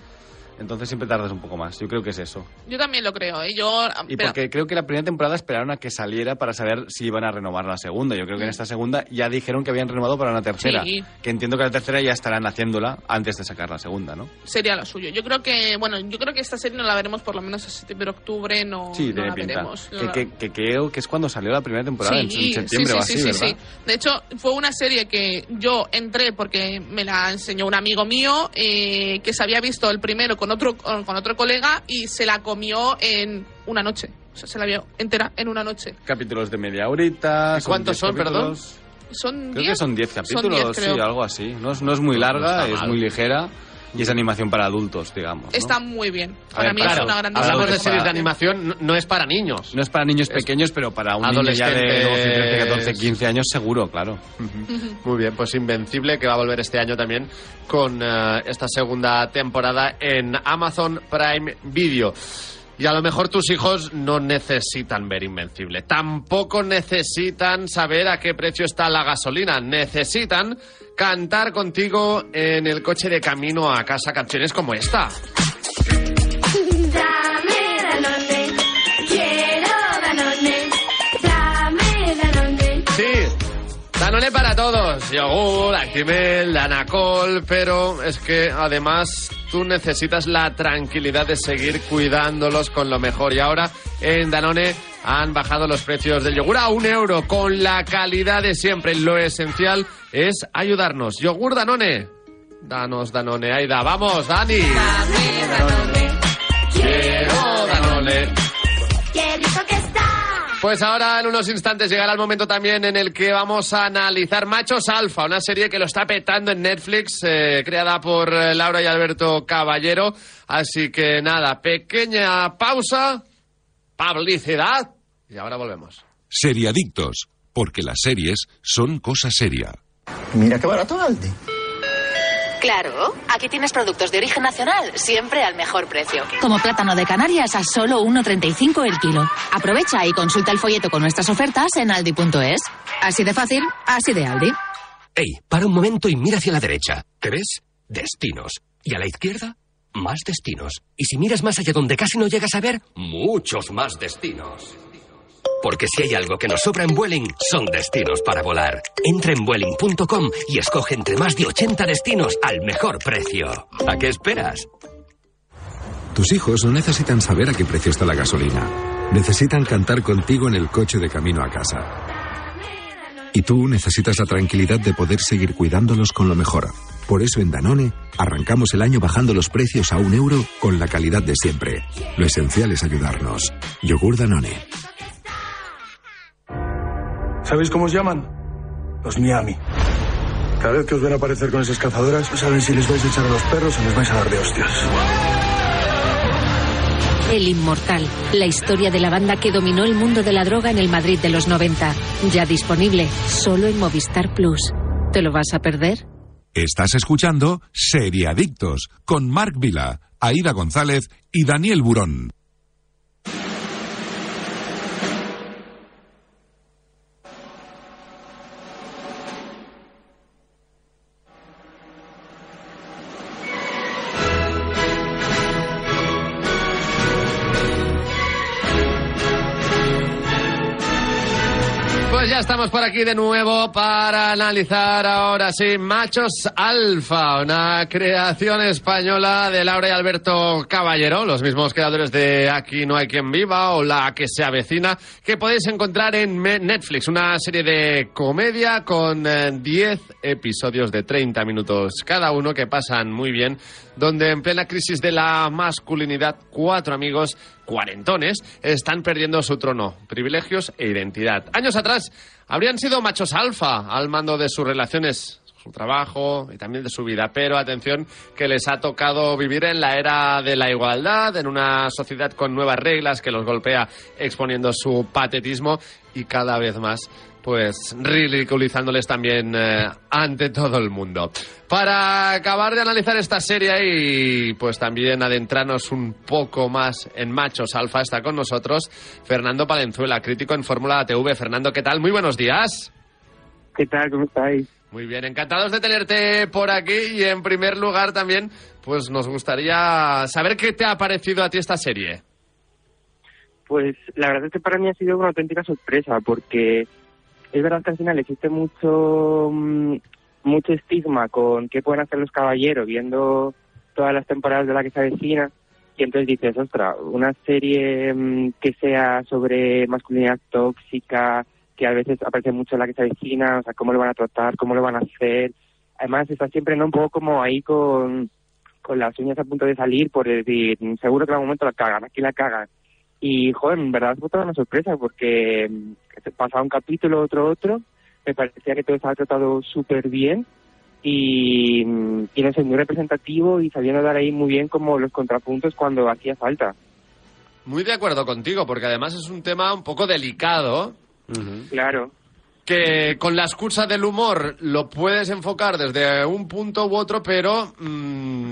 Entonces siempre tardas un poco más. Yo creo que es eso. Yo también lo creo, ¿eh? Yo, Y pero- porque creo que la primera temporada esperaron a que saliera para saber si iban a renovar la segunda. Yo creo que en esta segunda ya dijeron que habían renovado para una tercera. Sí. Que entiendo que la tercera ya estarán haciéndola antes de sacar la segunda, ¿no? sería lo suyo. Yo creo que, bueno, yo creo que esta serie no la veremos por lo menos a septiembre, octubre, no, Sí, no tiene la pinta. veremos. No Que, la- que- que creo que es cuando salió la primera temporada, en- en septiembre o así, sí, ¿verdad? sí. De hecho, fue una serie que yo entré porque me la enseñó un amigo mío eh, que se había visto el primero con otro, con con otro colega y se la comió en una noche. O sea, se la vio entera en una noche. Capítulos de media horita. ¿Y cuántos 10 son, perdón? Son Creo 10. que son 10 Son capítulos, 10, creo. sí, algo así. No es, no es muy larga, está es mal. muy ligera y es animación para adultos, digamos. ¿no? Está muy bien. A Para ver, mí Claro, es una gran hablamos de Para- series de animación, no, es para niños. No es para niños pequeños, pero para un niño ya de 12, 13, 14, 15 años seguro, claro. Muy bien, pues Invencible, que va a volver este año también con eh, esta segunda temporada en Amazon Prime Video. Y a lo mejor tus hijos no necesitan ver Invencible. Tampoco necesitan saber a qué precio está la gasolina. Necesitan cantar contigo en el coche de camino a casa canciones como esta. Danone para todos. Yogur, Actimel, Danacol, pero es que además tú necesitas la tranquilidad de seguir cuidándolos con lo mejor. Y ahora en Danone han bajado los precios del yogur a un euro con la calidad de siempre. Lo esencial es ayudarnos. Yogur Danone. Danos Danone, Aida. Vamos, Dani. Danone, Pues ahora en unos instantes llegará el momento también en el que vamos a analizar Machos Alfa, una serie que lo está petando en Netflix, eh, creada por eh, Laura y Alberto Caballero. Así que nada, pequeña pausa, publicidad y ahora volvemos. Seriadictos, porque las series son cosa seria. Mira qué barato Aldi. Claro, aquí tienes productos de origen nacional, siempre al mejor precio. Como plátano de Canarias a solo 1,35 el kilo. Aprovecha y consulta el folleto con nuestras ofertas en aldi.es. Así de fácil, así de Aldi. Ey, para un momento y mira hacia la derecha. ¿Qué ves? Destinos. Y a la izquierda, más destinos. Y si miras más allá donde casi no llegas a ver, muchos más destinos. Porque si hay algo que nos sobra en Vueling, son destinos para volar. Entra en Vueling.com y escoge entre más de 80 destinos al mejor precio. ¿A qué esperas? Tus hijos no necesitan saber a qué precio está la gasolina. Necesitan cantar contigo en el coche de camino a casa. Y tú necesitas la tranquilidad de poder seguir cuidándolos con lo mejor. Por eso en Danone arrancamos el año bajando los precios a un euro con la calidad de siempre. Lo esencial es ayudarnos. Yogur Danone. ¿Sabéis cómo os llaman? Los Miami. Cada vez que os ven aparecer con esas cazadoras, no saben si les vais a echar a los perros o les vais a dar de hostias. El Inmortal, la historia de la banda que dominó el mundo de la droga en el Madrid de los 90. Ya disponible solo en Movistar Plus. ¿Te lo vas a perder? Estás escuchando Seriadictos con Marc Vila, Aida González y Daniel Burón. Pues de nuevo para analizar ahora sí Machos Alfa, una creación española de Laura y Alberto Caballero, los mismos creadores de Aquí no hay quien viva o La que se avecina, que podéis encontrar en Netflix, una serie de comedia con eh, 10 episodios de 30 minutos cada uno que pasan muy bien, donde en plena crisis de la masculinidad cuatro amigos cuarentones están perdiendo su trono, privilegios e identidad. Años atrás habrían sido machos alfa al mando de sus relaciones, su trabajo y también de su vida, pero atención que les ha tocado vivir en la era de la igualdad, en una sociedad con nuevas reglas que los golpea exponiendo su patetismo y cada vez más pues ridiculizándoles también eh, ante todo el mundo. Para acabar de analizar esta serie y pues también adentrarnos un poco más en machos alfa está con nosotros Fernando Palenzuela, crítico en Fórmula TV. Fernando, ¿qué tal? Muy buenos días. ¿Qué tal? ¿Cómo estáis? Muy bien, encantados de tenerte por aquí y en primer lugar también pues nos gustaría saber qué te ha parecido a ti esta serie. Pues la verdad es que para mí ha sido una auténtica sorpresa porque es verdad que al final existe mucho mm, mucho estigma con qué pueden hacer los caballeros viendo todas las temporadas de la que se avecina y entonces dices, ostra, una serie mm, que sea sobre masculinidad tóxica, que a veces aparece mucho en la que se avecina, o sea, cómo lo van a tratar, cómo lo van a hacer. Además está siempre ¿no? un poco como ahí con, con las uñas a punto de salir por decir, "Mm, seguro que en algún momento la cagan, aquí la cagan. Y, joder, en verdad fue toda una sorpresa porque mm, pasaba un capítulo, otro, otro. Me parecía que todo estaba tratado súper bien y, mm, y no sé, muy representativo y sabiendo dar ahí muy bien como los contrapuntos cuando hacía falta. Muy de acuerdo contigo, porque además es un tema un poco delicado. Claro. Que con la excusa del humor lo puedes enfocar desde un punto u otro, pero mm,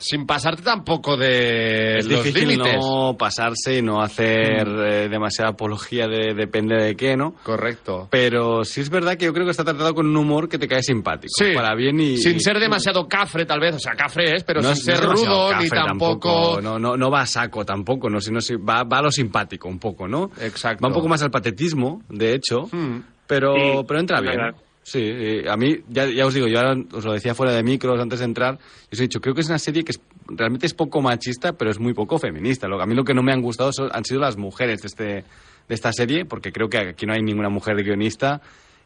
sin pasarte tampoco de Es los difícil límites. no pasarse y no hacer eh, demasiada apología de depende de qué, ¿no? Correcto. Pero sí es verdad que yo creo que está tratado con un humor que te cae simpático. Sí. Para bien y... Sin ser demasiado cafre, tal vez. O sea, cafre es, pero no sin es- no ser es rudo ni tampoco... No, no, no va a saco tampoco, ¿no? Sino si va, va a lo simpático un poco, ¿no? Exacto. Va un poco más al patetismo, de hecho, Hmm. pero, Sí, pero entra bien. verdad. Sí, eh, a mí, ya, ya os digo, yo ahora os lo decía fuera de micros antes de entrar, y os he dicho, creo que es una serie que es- realmente es poco machista, pero es muy poco feminista. Lo, a mí lo que no me han gustado son- han sido las mujeres de, este, de esta serie, porque creo que aquí no hay ninguna mujer guionista,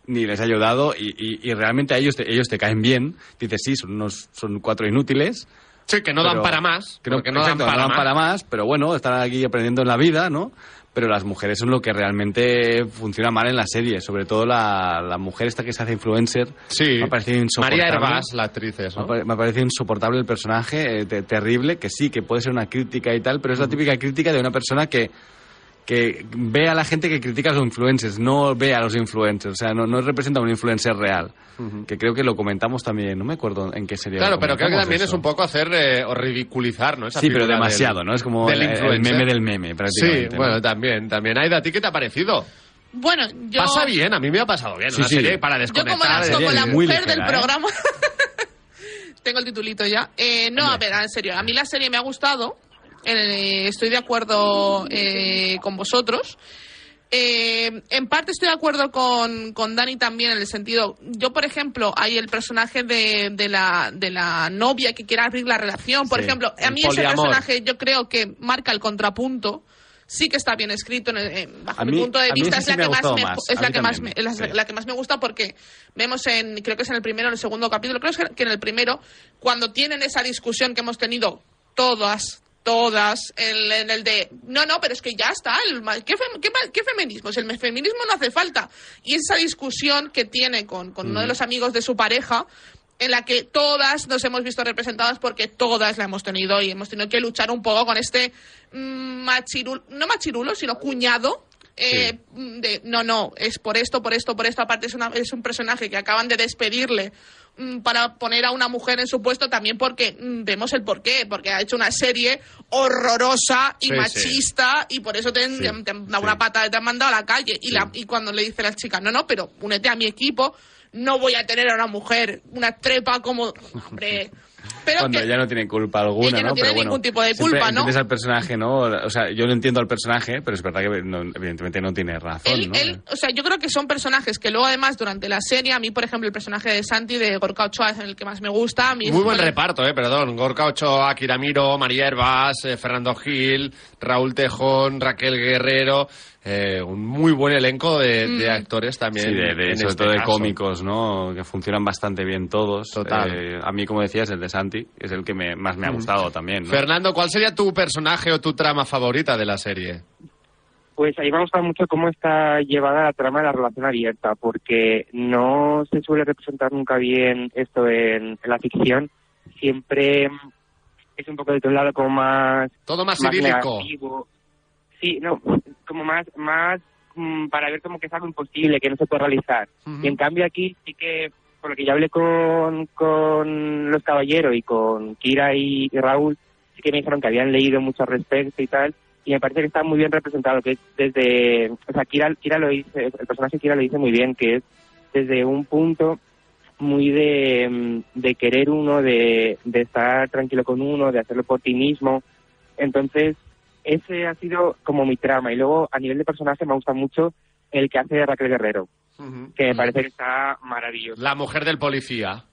ni les ha ayudado, y, y- y realmente a ellos te, ellos te caen bien. Dices, sí, son, unos, son cuatro inútiles. Sí, que no dan para más. que no, dan para no dan para más, pero bueno, están aquí aprendiendo en la vida, ¿no? Pero las mujeres son lo que realmente funciona mal en la serie, sobre todo la, la mujer esta que se hace influencer. Sí. Me ha parecido insoportable. María Hervás, la actriz, es, Me ¿no? ha pare- Me ha parecido insoportable el personaje, eh, te- terrible, que sí, que puede ser una crítica y tal, pero es la típica crítica de una persona que, que ve a la gente que critica a los influencers, no ve a los influencers, o sea, no, no representa a un influencer real. Que creo que lo comentamos también, no me acuerdo en qué serie. Claro, pero creo que también eso. es un poco hacer eh, o ridiculizar, ¿no? Esa Sí, pero demasiado, del- ¿no? Es como del el- el meme del meme, prácticamente, Sí, ¿no? bueno, también, también. Aida, ¿a ti qué te ha parecido? Bueno, yo... Pasa bien, a mí me ha pasado bien. Sí, una sí. serie para Yo como desconectar. la, como la muy mujer ligera, del ¿eh? programa. (laughs) Tengo el titulito ya. Eh, no, a ver, en serio. A mí la serie me ha gustado. Eh, estoy de acuerdo eh, con vosotros. Eh, en parte estoy de acuerdo con, con Dani también en el sentido, yo por ejemplo, hay el personaje de, de, la, de la novia que quiere abrir la relación, por Sí, ejemplo, a mí ese personaje yo creo que marca el contrapunto, sí que está bien escrito, en el- bajo A mi punto de vista es la que más me, es la que más me, es la, sí. la que más me gusta porque vemos en creo que es en el primero o en el segundo capítulo creo que en el primero cuando tienen esa discusión que hemos tenido todas todas en, en el de no no pero es que ya está el, ¿qué, fem- qué, qué feminismo si el feminismo no hace falta y esa discusión que tiene con, con uno de los amigos de su pareja en la que todas nos hemos visto representadas porque todas la hemos tenido y hemos tenido que luchar un poco con este mm, machirulo, no machirulo, sino cuñado. eh, de no, no, es por esto, por esto, por esto. Aparte, es, una, es un personaje que acaban de despedirle mm, para poner a una mujer en su puesto también porque mm, vemos el porqué, porque ha hecho una serie horrorosa y Sí, sí. machista y por eso te, Sí, te han dado una pata, te han mandado a la calle. Y, la, y cuando le dice la chica, no, no, pero únete a mi equipo, no voy a tener a una mujer, una trepa como, hombre, Pero cuando que- ella no tiene culpa alguna, Ella no ¿no? tiene Pero bueno, ningún tipo de culpa, ¿no? entiendes al personaje, ¿no? O sea, yo no entiendo al personaje, pero es verdad que no, evidentemente no tiene razón, Él, ¿no? él- o sea, yo creo que son personajes que luego además durante la serie, a mí por ejemplo el personaje de Santi de Gorka Ochoa es el que más me gusta. A mí Muy buen reparto, eh, perdón. Gorka Ochoa, Akira Miro, María Herbás, eh, Fernando Gil, Raúl Tejón, Raquel Guerrero. Eh, un muy buen elenco de, de actores también. Sí, de, de- en sobre este todo de caso. cómicos, ¿no? Que funcionan bastante bien todos. Total. Eh, a mí, como decías, el de Santi es el que me- más me ha Mm. gustado también, ¿no? Fernando, ¿cuál sería tu personaje o tu trama favorita de la serie? Pues ahí me gusta mucho cómo está llevada la trama de la relación abierta, porque no se suele representar nunca bien esto en, en la ficción. Siempre es un poco de tu lado como más... Todo más idílico. negativo. Sí, no, como más, más mm, para ver como que es algo imposible, que no se puede realizar. Y en cambio aquí sí que, por lo que ya hablé con, con los caballeros y con Kira y, y Raúl, sí que me dijeron que habían leído mucho al respecto y tal, y me parece que está muy bien representado, que es desde, o sea, Kira, Kira lo dice, el personaje Kira lo dice muy bien, que es desde un punto muy de, mm, de querer uno, de, de estar tranquilo con uno, de hacerlo por ti mismo. Entonces, ese ha sido como mi trama. Y luego, a nivel de personaje, me gusta mucho el que hace de Raquel Guerrero, que me parece que está maravilloso. La mujer del policía,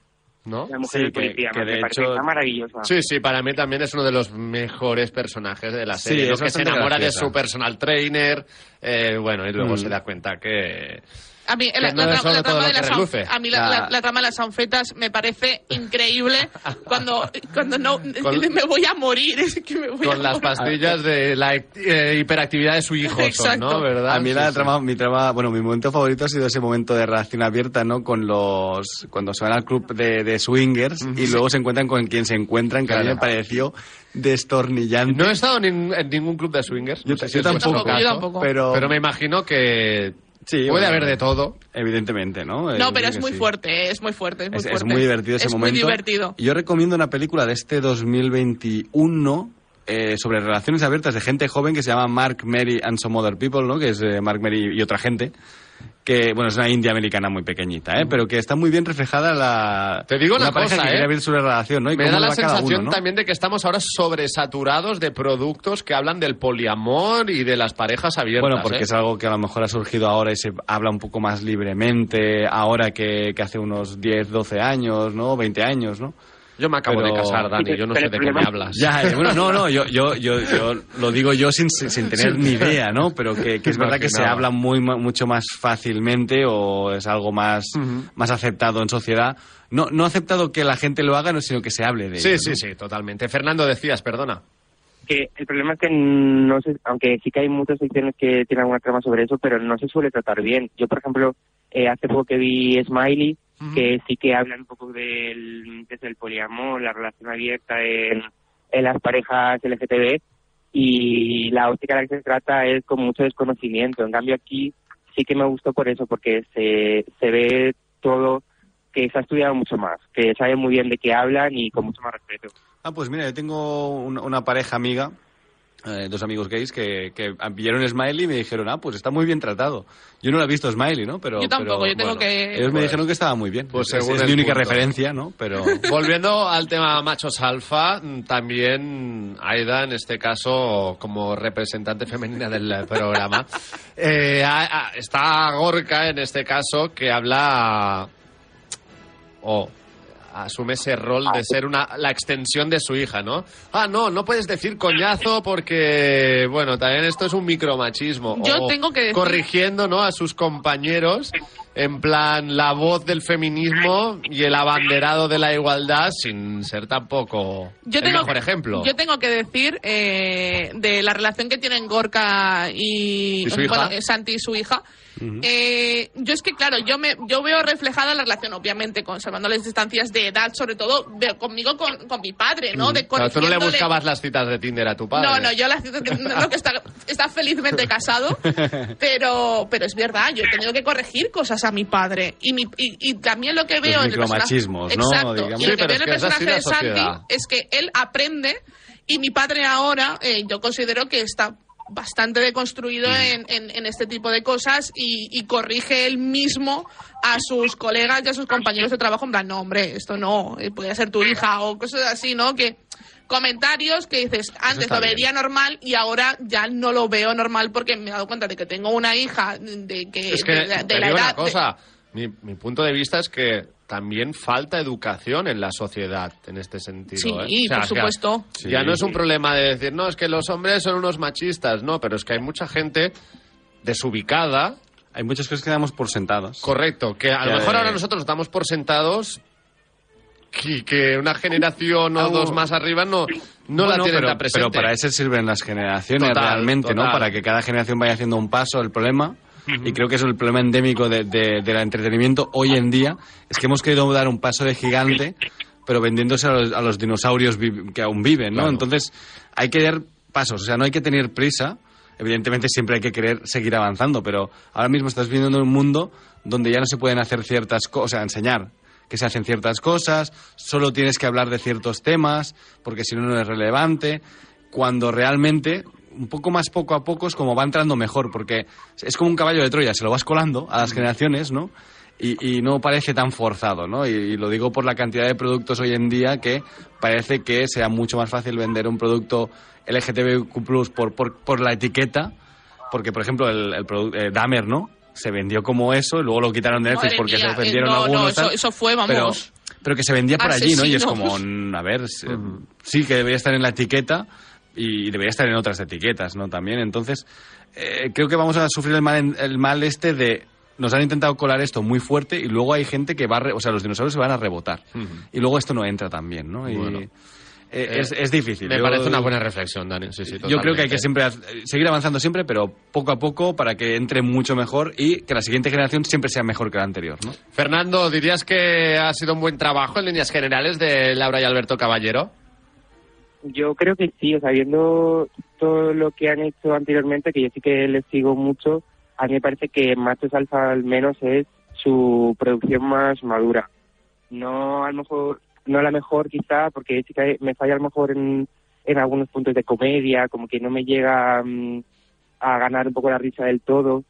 ¿no? La mujer Sí, del que- policía, que me de parece que hecho- está maravillosa. Sí, sí, para mí también es uno de los mejores personajes de la Sí, serie, ¿no? es que se enamora graciosa. de su personal trainer, eh, bueno, y luego Mm. se da cuenta que... A mí, la, no la la trama de las a mí la, La- la- la trama de las anfetas me parece increíble (laughs) cuando, cuando no Con- (laughs) me voy a morir. Es que me voy a Con las morir. pastillas de la eh, hiperactividad de su hijo, son, Exacto. ¿no? ¿Verdad? A mí Sí, la sí. trama, mi trama, bueno, mi momento favorito ha sido ese momento de relación abierta, ¿no? Con los, cuando se van al club de, de swingers y luego se encuentran con quien se encuentran, que a mí me pareció destornillante. No he estado en, en ningún club de swingers. Yo- no sé si yo es vuestro tampoco, caso, yo tampoco. pero- Pero me imagino que Sí, puede bueno, haber de todo. Evidentemente, ¿no? Eh, No, yo pero creo es muy sí. fuerte, es muy fuerte, es muy Es, es fuerte. muy divertido ese es momento. muy divertido. Yo recomiendo una película de este 2021 eh, sobre relaciones abiertas de gente joven que se llama Mark, Mary and Some Other People, ¿no? Que es eh, Mark, Mary y otra gente. Que, bueno, es una india americana muy pequeñita, ¿eh? Pero que está muy bien reflejada la... Te digo una pareja cosa, que ¿eh? quiere abrir su relación, ¿no? Y Me da la sensación uno, ¿no? también de que estamos ahora sobresaturados de productos que hablan del poliamor y de las parejas abiertas. Bueno, porque ¿eh? es algo que a lo mejor ha surgido ahora y se habla un poco más libremente ahora que, que hace unos 10, 12 años, ¿no? 20 años, ¿no? Yo me acabo Pero- de casar, Dani, yo no sé de qué me hablas. Ya, eh, bueno, no, no, yo, yo, yo, yo lo digo yo sin, sin tener Sí. ni idea, ¿no? Pero que, que es verdad que se habla muy, mucho más fácilmente o es algo más, más aceptado en sociedad. No, no aceptado que la gente lo haga, no, sino que se hable de Sí, ello. sí, ¿no? sí, totalmente. Fernando, decías, perdona. que el problema es que no sé, aunque sí que hay muchas secciones que tienen alguna trama sobre eso, pero no se suele tratar bien. Yo, por ejemplo, eh, hace poco que vi Smiley, que sí que hablan un poco del, desde el poliamor, la relación abierta en, en las parejas LGTB, y la óptica en la que se trata es con mucho desconocimiento. En cambio aquí sí que me gustó por eso, porque se, se ve todo que se ha estudiado mucho más, que sabe muy bien de qué hablan y con mucho más respeto. Ah, pues mira, yo tengo un- una pareja amiga, eh, dos amigos gays, que, que vieron Smiley y me dijeron, ah, pues está muy bien tratado. Yo no lo he visto Smiley, ¿no? Pero, Yo tampoco, pero, yo tengo bueno, que- Ellos me Pues- dijeron que estaba muy bien. pues Es- según es mi única punto. referencia, ¿no? Pero... (laughs) Volviendo al tema machos alfa, también Aida, en este caso, como representante femenina del programa, (laughs) eh, a- a- está Gorka, en este caso, que habla o asume ese rol de ser una la extensión de su hija, ¿no? Ah, no, no puedes decir coñazo porque, bueno, también esto es un micromachismo. Yo O tengo que decir- Corrigiendo, ¿no? A sus compañeros, en plan, la voz del feminismo y el abanderado de la igualdad sin ser tampoco Yo el tengo, mejor ejemplo. Yo tengo que decir eh, de la relación que tienen Gorka y, ¿Y su hija? bueno, Santi y su hija. Eh, yo es que, claro, yo me yo veo reflejada la relación, obviamente, conservando las distancias de edad, sobre todo veo conmigo con, con mi padre, ¿no? De Claro, tú no le buscabas las citas de Tinder a tu padre. No, no, yo la, no, que está, está felizmente casado, (laughs) pero, pero es verdad, yo he tenido que corregir cosas a mi padre. Y, mi, y, y también lo que veo en el personaje-. Y Sí, lo que veo en el personaje de Santi sociedad. es que él aprende y mi padre ahora, eh, yo considero que está bastante deconstruido en, en- en este tipo de cosas y, y corrige él mismo a sus colegas y a sus compañeros de trabajo en plan, no, hombre, esto no, eh, podría ser tu hija o cosas así, ¿no? Que comentarios que dices, antes lo bien. vería normal y ahora ya no lo veo normal porque me he dado cuenta de que tengo una hija de que Es que de, de te la digo edad una cosa, mi, mi punto de vista es que también falta educación en la sociedad en este sentido. Sí, ¿eh? O sea, por supuesto. Ya Sí. no es un problema de decir, no, es que los hombres son unos machistas, no, pero es que hay mucha gente desubicada. Hay muchas cosas que damos por sentadas. Correcto, que a lo Ya, mejor ahora nosotros damos por sentados y que una generación o dos más arriba no, no la Bueno, tienen pero, tan presente. pero para eso sirven las generaciones Total, realmente, total. ¿no? Para que cada generación vaya haciendo un paso. El problema, y creo que es el problema endémico de- de- del entretenimiento hoy en día, es que hemos querido dar un paso de gigante, pero vendiéndose a los, a los dinosaurios vi- que aún viven, ¿no? Claro. Entonces, hay que dar pasos, o sea, no hay que tener prisa. Evidentemente siempre hay que querer seguir avanzando, pero ahora mismo estás viviendo en un mundo donde ya no se pueden hacer ciertas cosas, o sea, enseñar que se hacen ciertas cosas, solo tienes que hablar de ciertos temas, porque si no, no es relevante, cuando realmente, un poco más poco a poco, es como va entrando mejor, porque es como un caballo de Troya, se lo vas colando a las generaciones, ¿no? Y, y no parece tan forzado, ¿no? Y, y lo digo por la cantidad de productos hoy en día que parece que sea mucho más fácil vender un producto LGTBQ+, por, por, por la etiqueta, porque, por ejemplo, el, el eh, Dahmer, ¿no? Se vendió como eso y luego lo quitaron de Netflix Madre porque mía, se ofendieron eh, no, algunos. no, eso- tal. eso fue, vamos. Pero, pero que se vendía por allí, ¿no? Y es como, mm, a ver, sí que debería estar en la etiqueta y debería estar en otras etiquetas, ¿no? También. Entonces, eh, creo que vamos a sufrir el mal, en- el mal este de. Nos han intentado colar esto muy fuerte y luego hay gente que va a. re- o sea, los dinosaurios se van a rebotar. Y luego esto no entra también, ¿no? Y, Bueno. Eh, es, es difícil. Me Yo- parece una buena reflexión, Dani. Sí, sí, yo creo que hay que siempre haz- seguir avanzando siempre, pero poco a poco para que entre mucho mejor y que la siguiente generación siempre sea mejor que la anterior, ¿no? Fernando, ¿dirías que ha sido un buen trabajo en líneas generales de Laura y Alberto Caballero? Yo creo que sí, o sea, viendo todo lo que han hecho anteriormente, que yo sí que les sigo mucho, a mí me parece que Machos Alfa al menos es su producción más madura. No a lo mejor, no la mejor quizá, porque sí que me falla a lo mejor en, en algunos puntos de comedia, como que no me llega mm, a ganar un poco la risa del todo,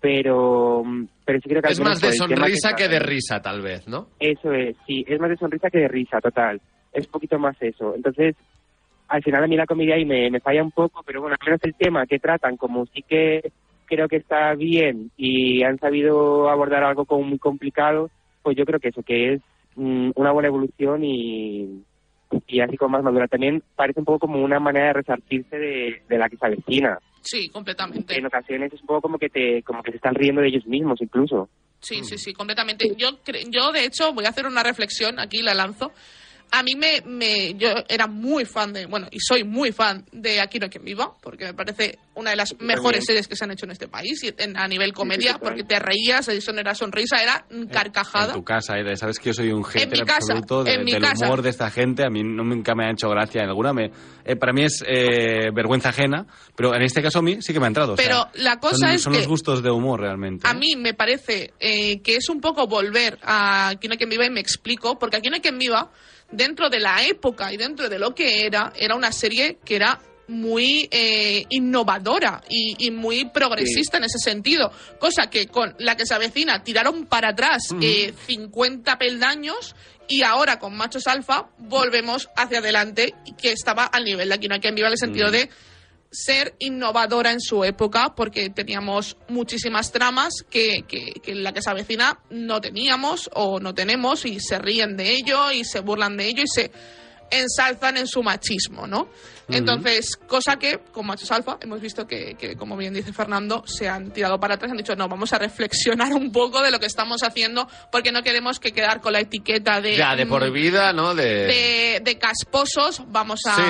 pero, mm, pero sí creo que Es más de sonrisa que, de risa, tal vez, ¿no? eso es, sí, es más de sonrisa que de risa, total. Es un poquito más eso. Entonces, al final a mí la comedia ahí me, me falla un poco, pero bueno, al menos el tema que tratan, como sí que creo que está bien y han sabido abordar algo como muy complicado, pues yo creo que eso, que es mm, una buena evolución y, y así como más madura. También parece un poco como una manera de resarcirse de, de la que se avecina. Sí, completamente. En ocasiones es un poco como que te como que se están riendo de ellos mismos incluso. Sí, sí, sí, completamente. Yo, yo de hecho, voy a hacer una reflexión, aquí la lanzo. A mí me, me, yo era muy fan de, bueno, y soy muy fan de Aquí no hay quien viva, porque me parece una de las mejores series que se han hecho en este país, y en- a nivel comedia, porque te reías, eso no era sonrisa, era mm, En carcajada. tu casa, Aida, sabes que yo soy un hater absoluto de- del casa. humor de esta gente. A mí no, nunca me ha hecho gracia en alguna. Me, eh, para mí es eh, vergüenza ajena, pero en este caso a mí sí que me ha entrado. o sea, Pero la cosa son, es son que los gustos de humor realmente. A mí me parece eh, que es un poco volver a Aquí no hay quien viva y me explico, porque Aquí no hay quien viva, dentro de la época y dentro de lo que era, era una serie que era muy eh, innovadora y, y muy progresista en ese sentido, cosa que con la que se avecina tiraron para atrás eh, 50 peldaños y ahora con Machos Alfa volvemos hacia adelante que estaba al nivel de Aquí. No hay quien viva en el sentido de ser innovadora en su época porque teníamos muchísimas tramas que, que, que en la que se avecina no teníamos o no tenemos y se ríen de ello y se burlan de ello y se ensalzan en su machismo, ¿no? Entonces, cosa que con Machos Alfa hemos visto que, que, como bien dice Fernando, se han tirado para atrás, han dicho, no, vamos a reflexionar un poco de lo que estamos haciendo porque no queremos que quedar con la etiqueta de... Ya, de mm, por vida, ¿no? De... de, de casposos, vamos a... Sí,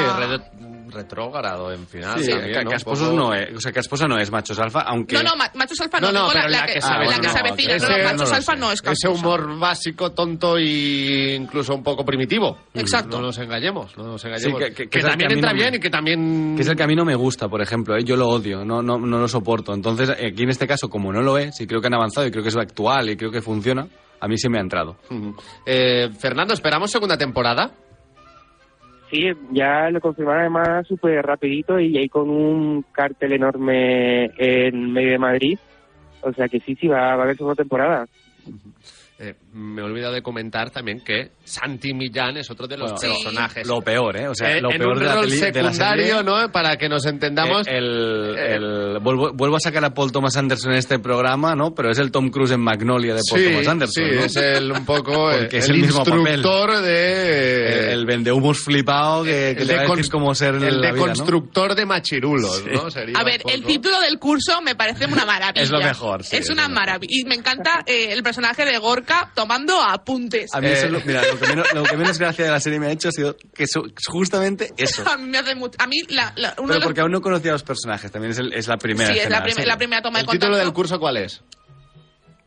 retrógrado en final. Sí, también, ¿no? Casposos no es, o sea, Casposa no es machos alfa, aunque No, no, ma- Machos Alfa no, No, no, digo pero la, la que se la avecina. que se no, avecina, ese- no, no Machos Alfa sé. no es Ese casposo. humor básico, tonto e incluso un poco primitivo. Exacto. No nos engañemos, no nos Sí, engañemos. que- que- que que es el también entra me- bien y que también... que es el que a mí no me gusta, por ejemplo, ¿eh? yo lo odio, no, no, no lo soporto. Entonces, aquí en este caso, como no lo es, y creo que han avanzado y creo que es actual y creo que funciona, a mí sí me ha entrado. Eh, Fernando, ¿esperamos segunda temporada? Sí, ya lo confirmaron además súper rapidito y ahí con un cartel enorme en medio de Madrid. O sea que sí, sí, va, a haber segunda temporada. Eh, me he olvidado de comentar también que Santi Millán es otro de los Bueno, personajes. Lo peor, ¿eh? O sea, Eh, lo en peor un de la, rol de la secundario, serie. ¿no? Para que nos entendamos. Eh, el, el- vuelvo, vuelvo a sacar a Paul Thomas Anderson en este programa, ¿no? Pero es el Tom Cruise en Magnolia de Paul sí, Thomas Anderson. sí, ¿no? es el un poco (laughs) Porque es el, el mismo papel. instructor de El, el vendehumos flipado que, que el le va a de decir cómo ser el de vida, ¿no? constructor de machirulos, ¿no? Sería A ver, el título del curso me parece una (laughs) maravilla. Es lo mejor, sí, es es una maravilla. Y me encanta eh, el personaje de Gorka tomando apuntes. A mí eso, lo- mira, lo que, menos, lo que menos gracia de la serie me ha hecho ha sido que eso- justamente eso. A mí me hace mucho. A mí, la, la- uno Pero de los- porque aún no conocía a los personajes, también es, el- es la primera Sí, es la, prim- la primera toma ¿El de título contacto. del curso cuál es?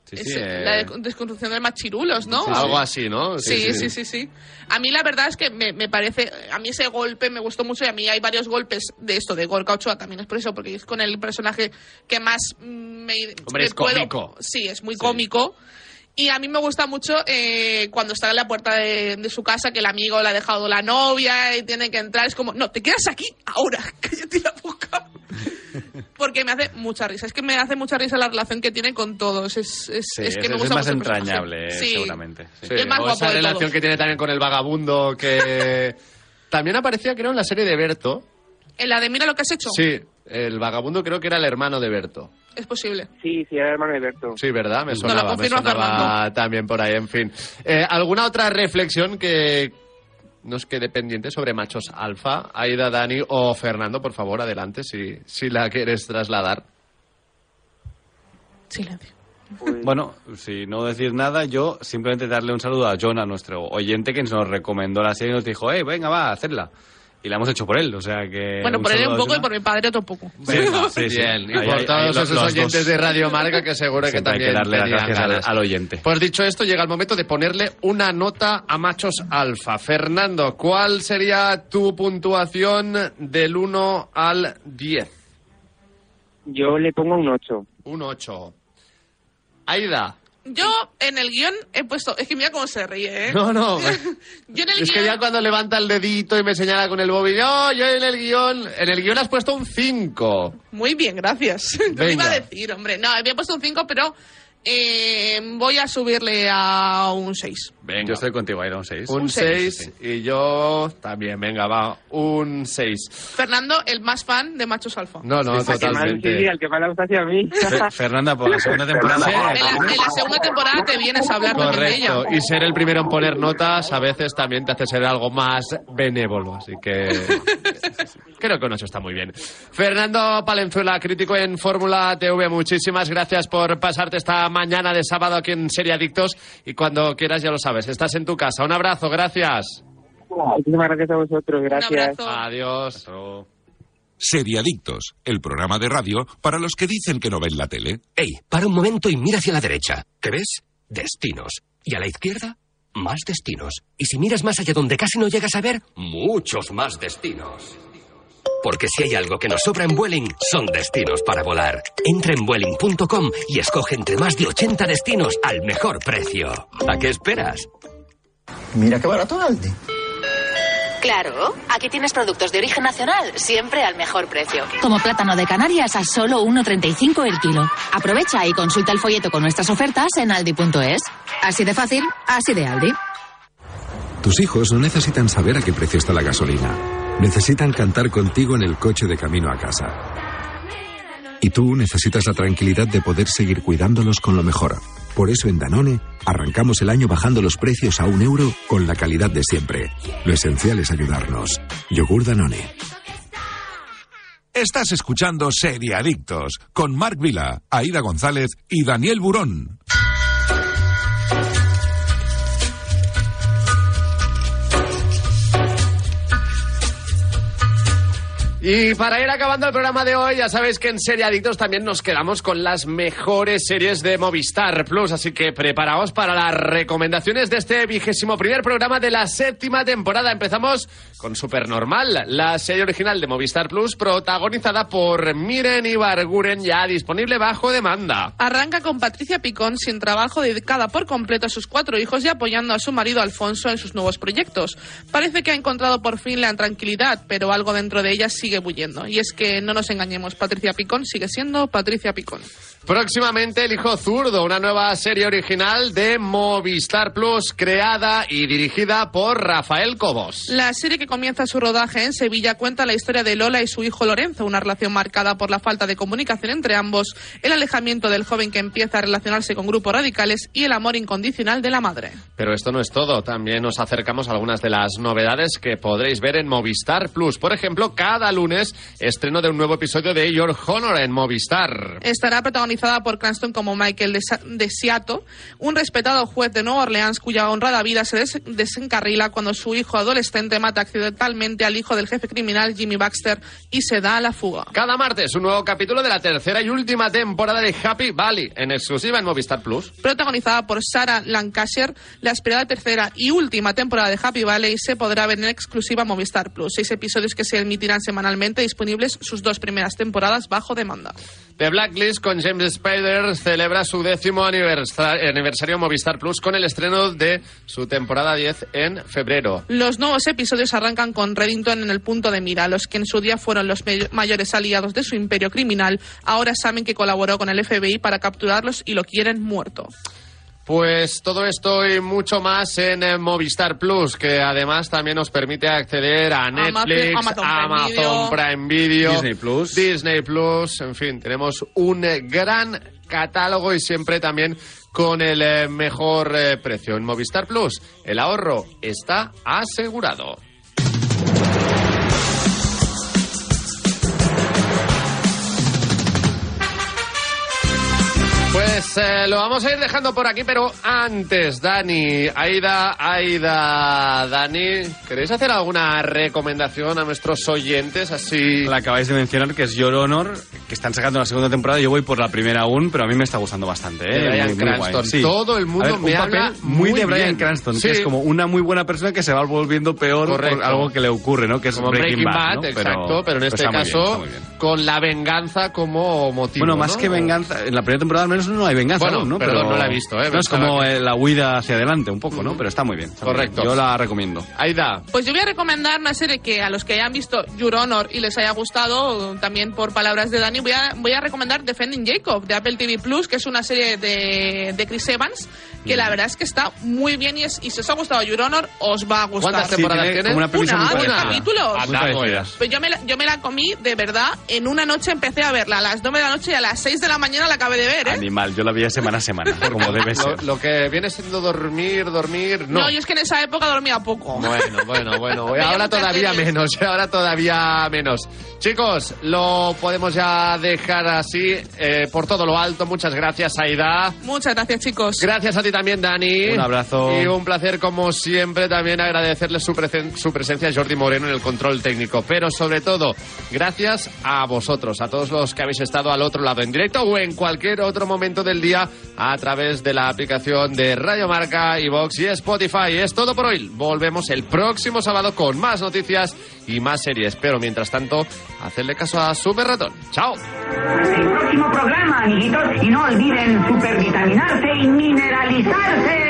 Sí, sí, eh, la de- desconstrucción de machirulos, ¿no? Sí, sí. Algo así, ¿no? Sí sí sí, sí, A mí la verdad es que me, me parece, a mí ese golpe me gustó mucho y a mí hay varios golpes de esto, de Gorka Ochoa también es por eso, porque es con el personaje que más mm, me, Hombre, me es cómico. Sí, es muy cómico. Y a mí me gusta mucho eh, cuando está en la puerta de, de su casa, que el amigo le ha dejado la novia y tiene que entrar. Es como, no, te quedas aquí ahora, (laughs) cállate la boca. (laughs) Porque me hace mucha risa. Es que me hace mucha risa la relación que tiene con todos. Es, es, sí, es que me es gusta más mucho el personaje. entrañable, Sí. seguramente. sí. Sí, el más o guapo esa relación todos. que tiene también con el vagabundo que (laughs) también aparecía creo en la serie de Berto. En la de Mira lo que has hecho. Sí, el vagabundo creo que era el hermano de Berto. Es posible. Sí, sí, era el hermano de Berto. Sí, ¿verdad? Me No, sonaba, me también por ahí, en fin. Eh, ¿Alguna otra reflexión que nos quede pendiente sobre machos alfa? Aida, Dani o Fernando, por favor, adelante, si, si la quieres trasladar. Silencio. Bueno, si no decir nada, yo simplemente darle un saludo a John, a nuestro oyente que nos recomendó la serie y nos dijo, eh, venga, va, a hacerla. Y la hemos hecho por él, o sea que... bueno, por él un a poco y por mi padre otro poco. Sí, sí. Bien, y Ahí- por ahí- todos ahí esos los oyentes dos. de Radio Marca que seguro que Siempre hay también que darle las gracias al, al oyente. Pues dicho esto, llega el momento de ponerle una nota a machos alfa. Fernando, ¿cuál sería tu puntuación del 1 al 10? Yo le pongo un 8. Un 8. Aida. Yo en el guion he puesto. Es que mira cómo se ríe, ¿eh? No, no. (laughs) Yo en el Es que ya cuando levanta el dedito y me señala con el móvil, no, yo en el guion, en el guion has puesto un 5. Muy bien, gracias. (laughs) Te iba a decir, hombre. No, había puesto un 5, pero eh, voy a subirle a un 6. Venga. Yo estoy contigo, era un 6. Un Un 6 y yo también, venga, va, un 6. Fernando, el más fan de Machos Alfa. No, no, que sí, totalmente. al que más le gusta hacia mí. Fernanda, por la (laughs) segunda temporada... En la, en la segunda temporada te vienes a hablar también de ella. Correcto, y ser el primero en poner notas a veces también te hace ser algo más benévolo, así que (laughs) creo que un 8 está muy bien. Fernando Palenzuela, crítico en Fórmula TV, muchísimas gracias por pasarte esta mañana de sábado aquí en Serie Adictos y cuando quieras ya lo sabes, estás en tu casa. Un abrazo, gracias. Muchísimas gracias a vosotros, gracias. Adiós. Seriadictos, el programa de radio para los que dicen que no ven la tele. Ey, para un momento y mira hacia la derecha. ¿Qué ves? Destinos. Y a la izquierda, más destinos. Y si miras más allá donde casi no llegas a ver, muchos más destinos. Porque si hay algo que nos sobra en Vueling, son destinos para volar. Entra en Vueling.com y escoge entre más de 80 destinos al mejor precio. ¿A qué esperas? Mira qué barato Aldi. Claro, aquí tienes productos de origen nacional, siempre al mejor precio. Como plátano de Canarias a solo 1,35 el kilo. Aprovecha y consulta el folleto con nuestras ofertas en aldi.es. Así de fácil, así de Aldi. Tus hijos no necesitan saber a qué precio está la gasolina. Necesitan cantar contigo en el coche de camino a casa. Y tú necesitas la tranquilidad de poder seguir cuidándolos con lo mejor. Por eso en Danone arrancamos el año bajando los precios a un euro con la calidad de siempre. Lo esencial es ayudarnos. Yogur Danone. Estás escuchando Seriadictos con Marc Vila, Aida González y Daniel Burón. Y para ir acabando el programa de hoy, ya sabéis que en Serie Adictos también nos quedamos con las mejores series de Movistar Plus, así que preparaos para las recomendaciones de este vigésimo primer programa de la séptima temporada. Empezamos con Supernormal, la serie original de Movistar Plus, protagonizada por Miren Ibarguren, ya disponible bajo demanda. Arranca con Patricia Picón sin trabajo, dedicada por completo a sus cuatro hijos y apoyando a su marido Alfonso en sus nuevos proyectos. Parece que ha encontrado por fin la tranquilidad, pero algo dentro de ella sigue bulliendo. Y es que no nos engañemos, Patricia Picón sigue siendo Patricia Picón. Próximamente El Hijo Zurdo, una nueva serie original de Movistar Plus, creada y dirigida por Rafael Cobos. La serie que comienza su rodaje en Sevilla cuenta la historia de Lola y su hijo Lorenzo, una relación marcada por la falta de comunicación entre ambos, el alejamiento del joven que empieza a relacionarse con grupos radicales y el amor incondicional de la madre. Pero esto no es todo, también nos acercamos a algunas de las novedades que podréis ver en Movistar Plus. Por ejemplo, cada lunes estreno de un nuevo episodio de Your Honor en Movistar. Estará protagonizada por Cranston como Michael de, Seattle, un respetado juez de Nueva Orleans cuya honrada vida se des- desencarrila cuando su hijo adolescente mata accidentalmente al hijo del jefe criminal Jimmy Baxter y se da a la fuga. Cada martes un nuevo capítulo de la tercera y última temporada de Happy Valley en exclusiva en Movistar Plus. Protagonizada por Sarah Lancashire, la esperada tercera y última temporada de Happy Valley se podrá ver en exclusiva Movistar Plus. Seis episodios que se emitirán semanalmente, disponibles sus dos primeras temporadas bajo demanda. The Blacklist con James Spader celebra su décimo aniversa- aniversario Movistar Plus con el estreno de su temporada 10 en febrero. Los nuevos episodios arrancan con Reddington en el punto de mira. Los que en su día fueron los mayores aliados de su imperio criminal, ahora saben que colaboró con el FBI para capturarlos y lo quieren muerto. Pues todo esto y mucho más en eh, Movistar Plus, que además también nos permite acceder a Netflix, Amazon Prime Amazon Video. Prime Video, Disney Plus. Disney Plus, en fin, tenemos un eh, gran catálogo y siempre también con el eh, mejor eh, precio. En Movistar Plus, el ahorro está asegurado. Pues eh, lo vamos a ir dejando por aquí, pero antes, Dani, Aida, Aida, Dani, ¿queréis hacer alguna recomendación a nuestros oyentes así? La acabáis de mencionar, que es Your Honor, que están sacando la segunda temporada. Yo voy por la primera aún, pero a mí me está gustando bastante. ¿eh? De Muy-. Cranston. Sí. Todo el mundo ver, me un papel habla muy, muy de Brian bien. Cranston, Sí. que es como una muy buena persona que se va volviendo peor Correcto. por algo que le ocurre, ¿no? Que es Como Breaking, Bad, ¿no? exacto, pero, en este caso bien. con la venganza como motivo. Bueno, más ¿no? que venganza, en la primera temporada al menos no hay venganza, Bueno, aún, ¿no? perdón, no la he visto, ¿eh? No es como que- eh, la huida hacia adelante, un poco, ¿no? Pero está muy bien. está muy Correcto. bien. Yo la recomiendo. Aida, Pues yo voy a recomendar una serie que a los que hayan visto Your Honor y les haya gustado, también por palabras de Dani, voy a, voy a recomendar Defending Jacob de Apple TV Plus, que es una serie de, de Chris Evans, que la verdad es que está muy bien y, es- y si os ha gustado Your Honor, os va a gustar. ¿cuántas temporadas tiene una Una, muy capítulos. Parecida. pues. Pues yo me, la, yo me la comí de verdad en una noche, empecé a verla a las 9 de la noche y a las 6 de la mañana la acabé de ver, ¿eh? Animal, yo la veía semana a semana, (laughs) como debe lo, ser. lo que viene siendo dormir, dormir, no. No. yo es que en esa época dormía poco. Bueno, bueno, bueno. (laughs) Ahora todavía menos, ahora todavía menos. Chicos, lo podemos ya dejar así eh, por todo lo alto. Muchas gracias, Aida. Muchas gracias, chicos. Gracias a ti también, Dani. Un abrazo. Y un placer, como siempre, también agradecerle su, presen- su presencia a Jordi Moreno en el control técnico. Pero sobre todo, gracias a vosotros, a todos los que habéis estado al otro lado, en directo o en cualquier otro momento del día, a través de la aplicación de Radio Marca, iVox y Spotify. Es todo por hoy. Volvemos el próximo sábado con más noticias y más series. Pero mientras tanto, hacerle caso a Super Ratón. ¡Chao! el próximo programa, amiguitos, y no olviden supervitaminarse y mineralizarse.